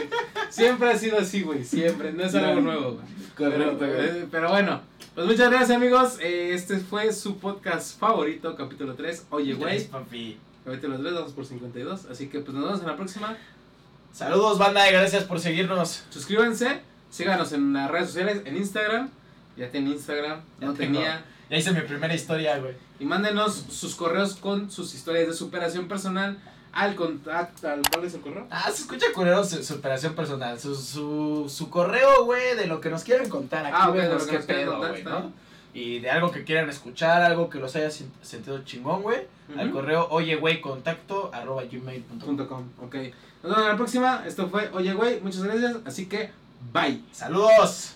Siempre ha sido así, güey. Siempre. No es algo nuevo, güey. Correcto, Pero, güey. eh, pero bueno. Pues muchas gracias, amigos. Eh, este fue su podcast favorito, capítulo 3. Oye, güey. papi. Capítulo 3, vamos por 52. Así que pues nos vemos en la próxima. Saludos, banda, y gracias por seguirnos. Suscríbanse. Síganos en las redes sociales, en Instagram. Ya tenía Instagram. Ya no tengo. tenía. Ya hice mi primera historia, güey. Y mándenos sus correos con sus historias de superación personal al contacto. al- ¿Cuál es el correo? Ah, se escucha culero su superación personal. Su, su, su correo, güey, de lo que nos quieran contar. Aquí Ah, vemos que qué pedo, güey, ¿no? Y de algo que quieran escuchar, algo que los haya sen- sentido chingón, güey. Al correo oye, güey, contacto arroba gmail.com. Ok. Nos vemos en la próxima. Esto fue Oye, güey. Muchas gracias. Así que, bye. Saludos.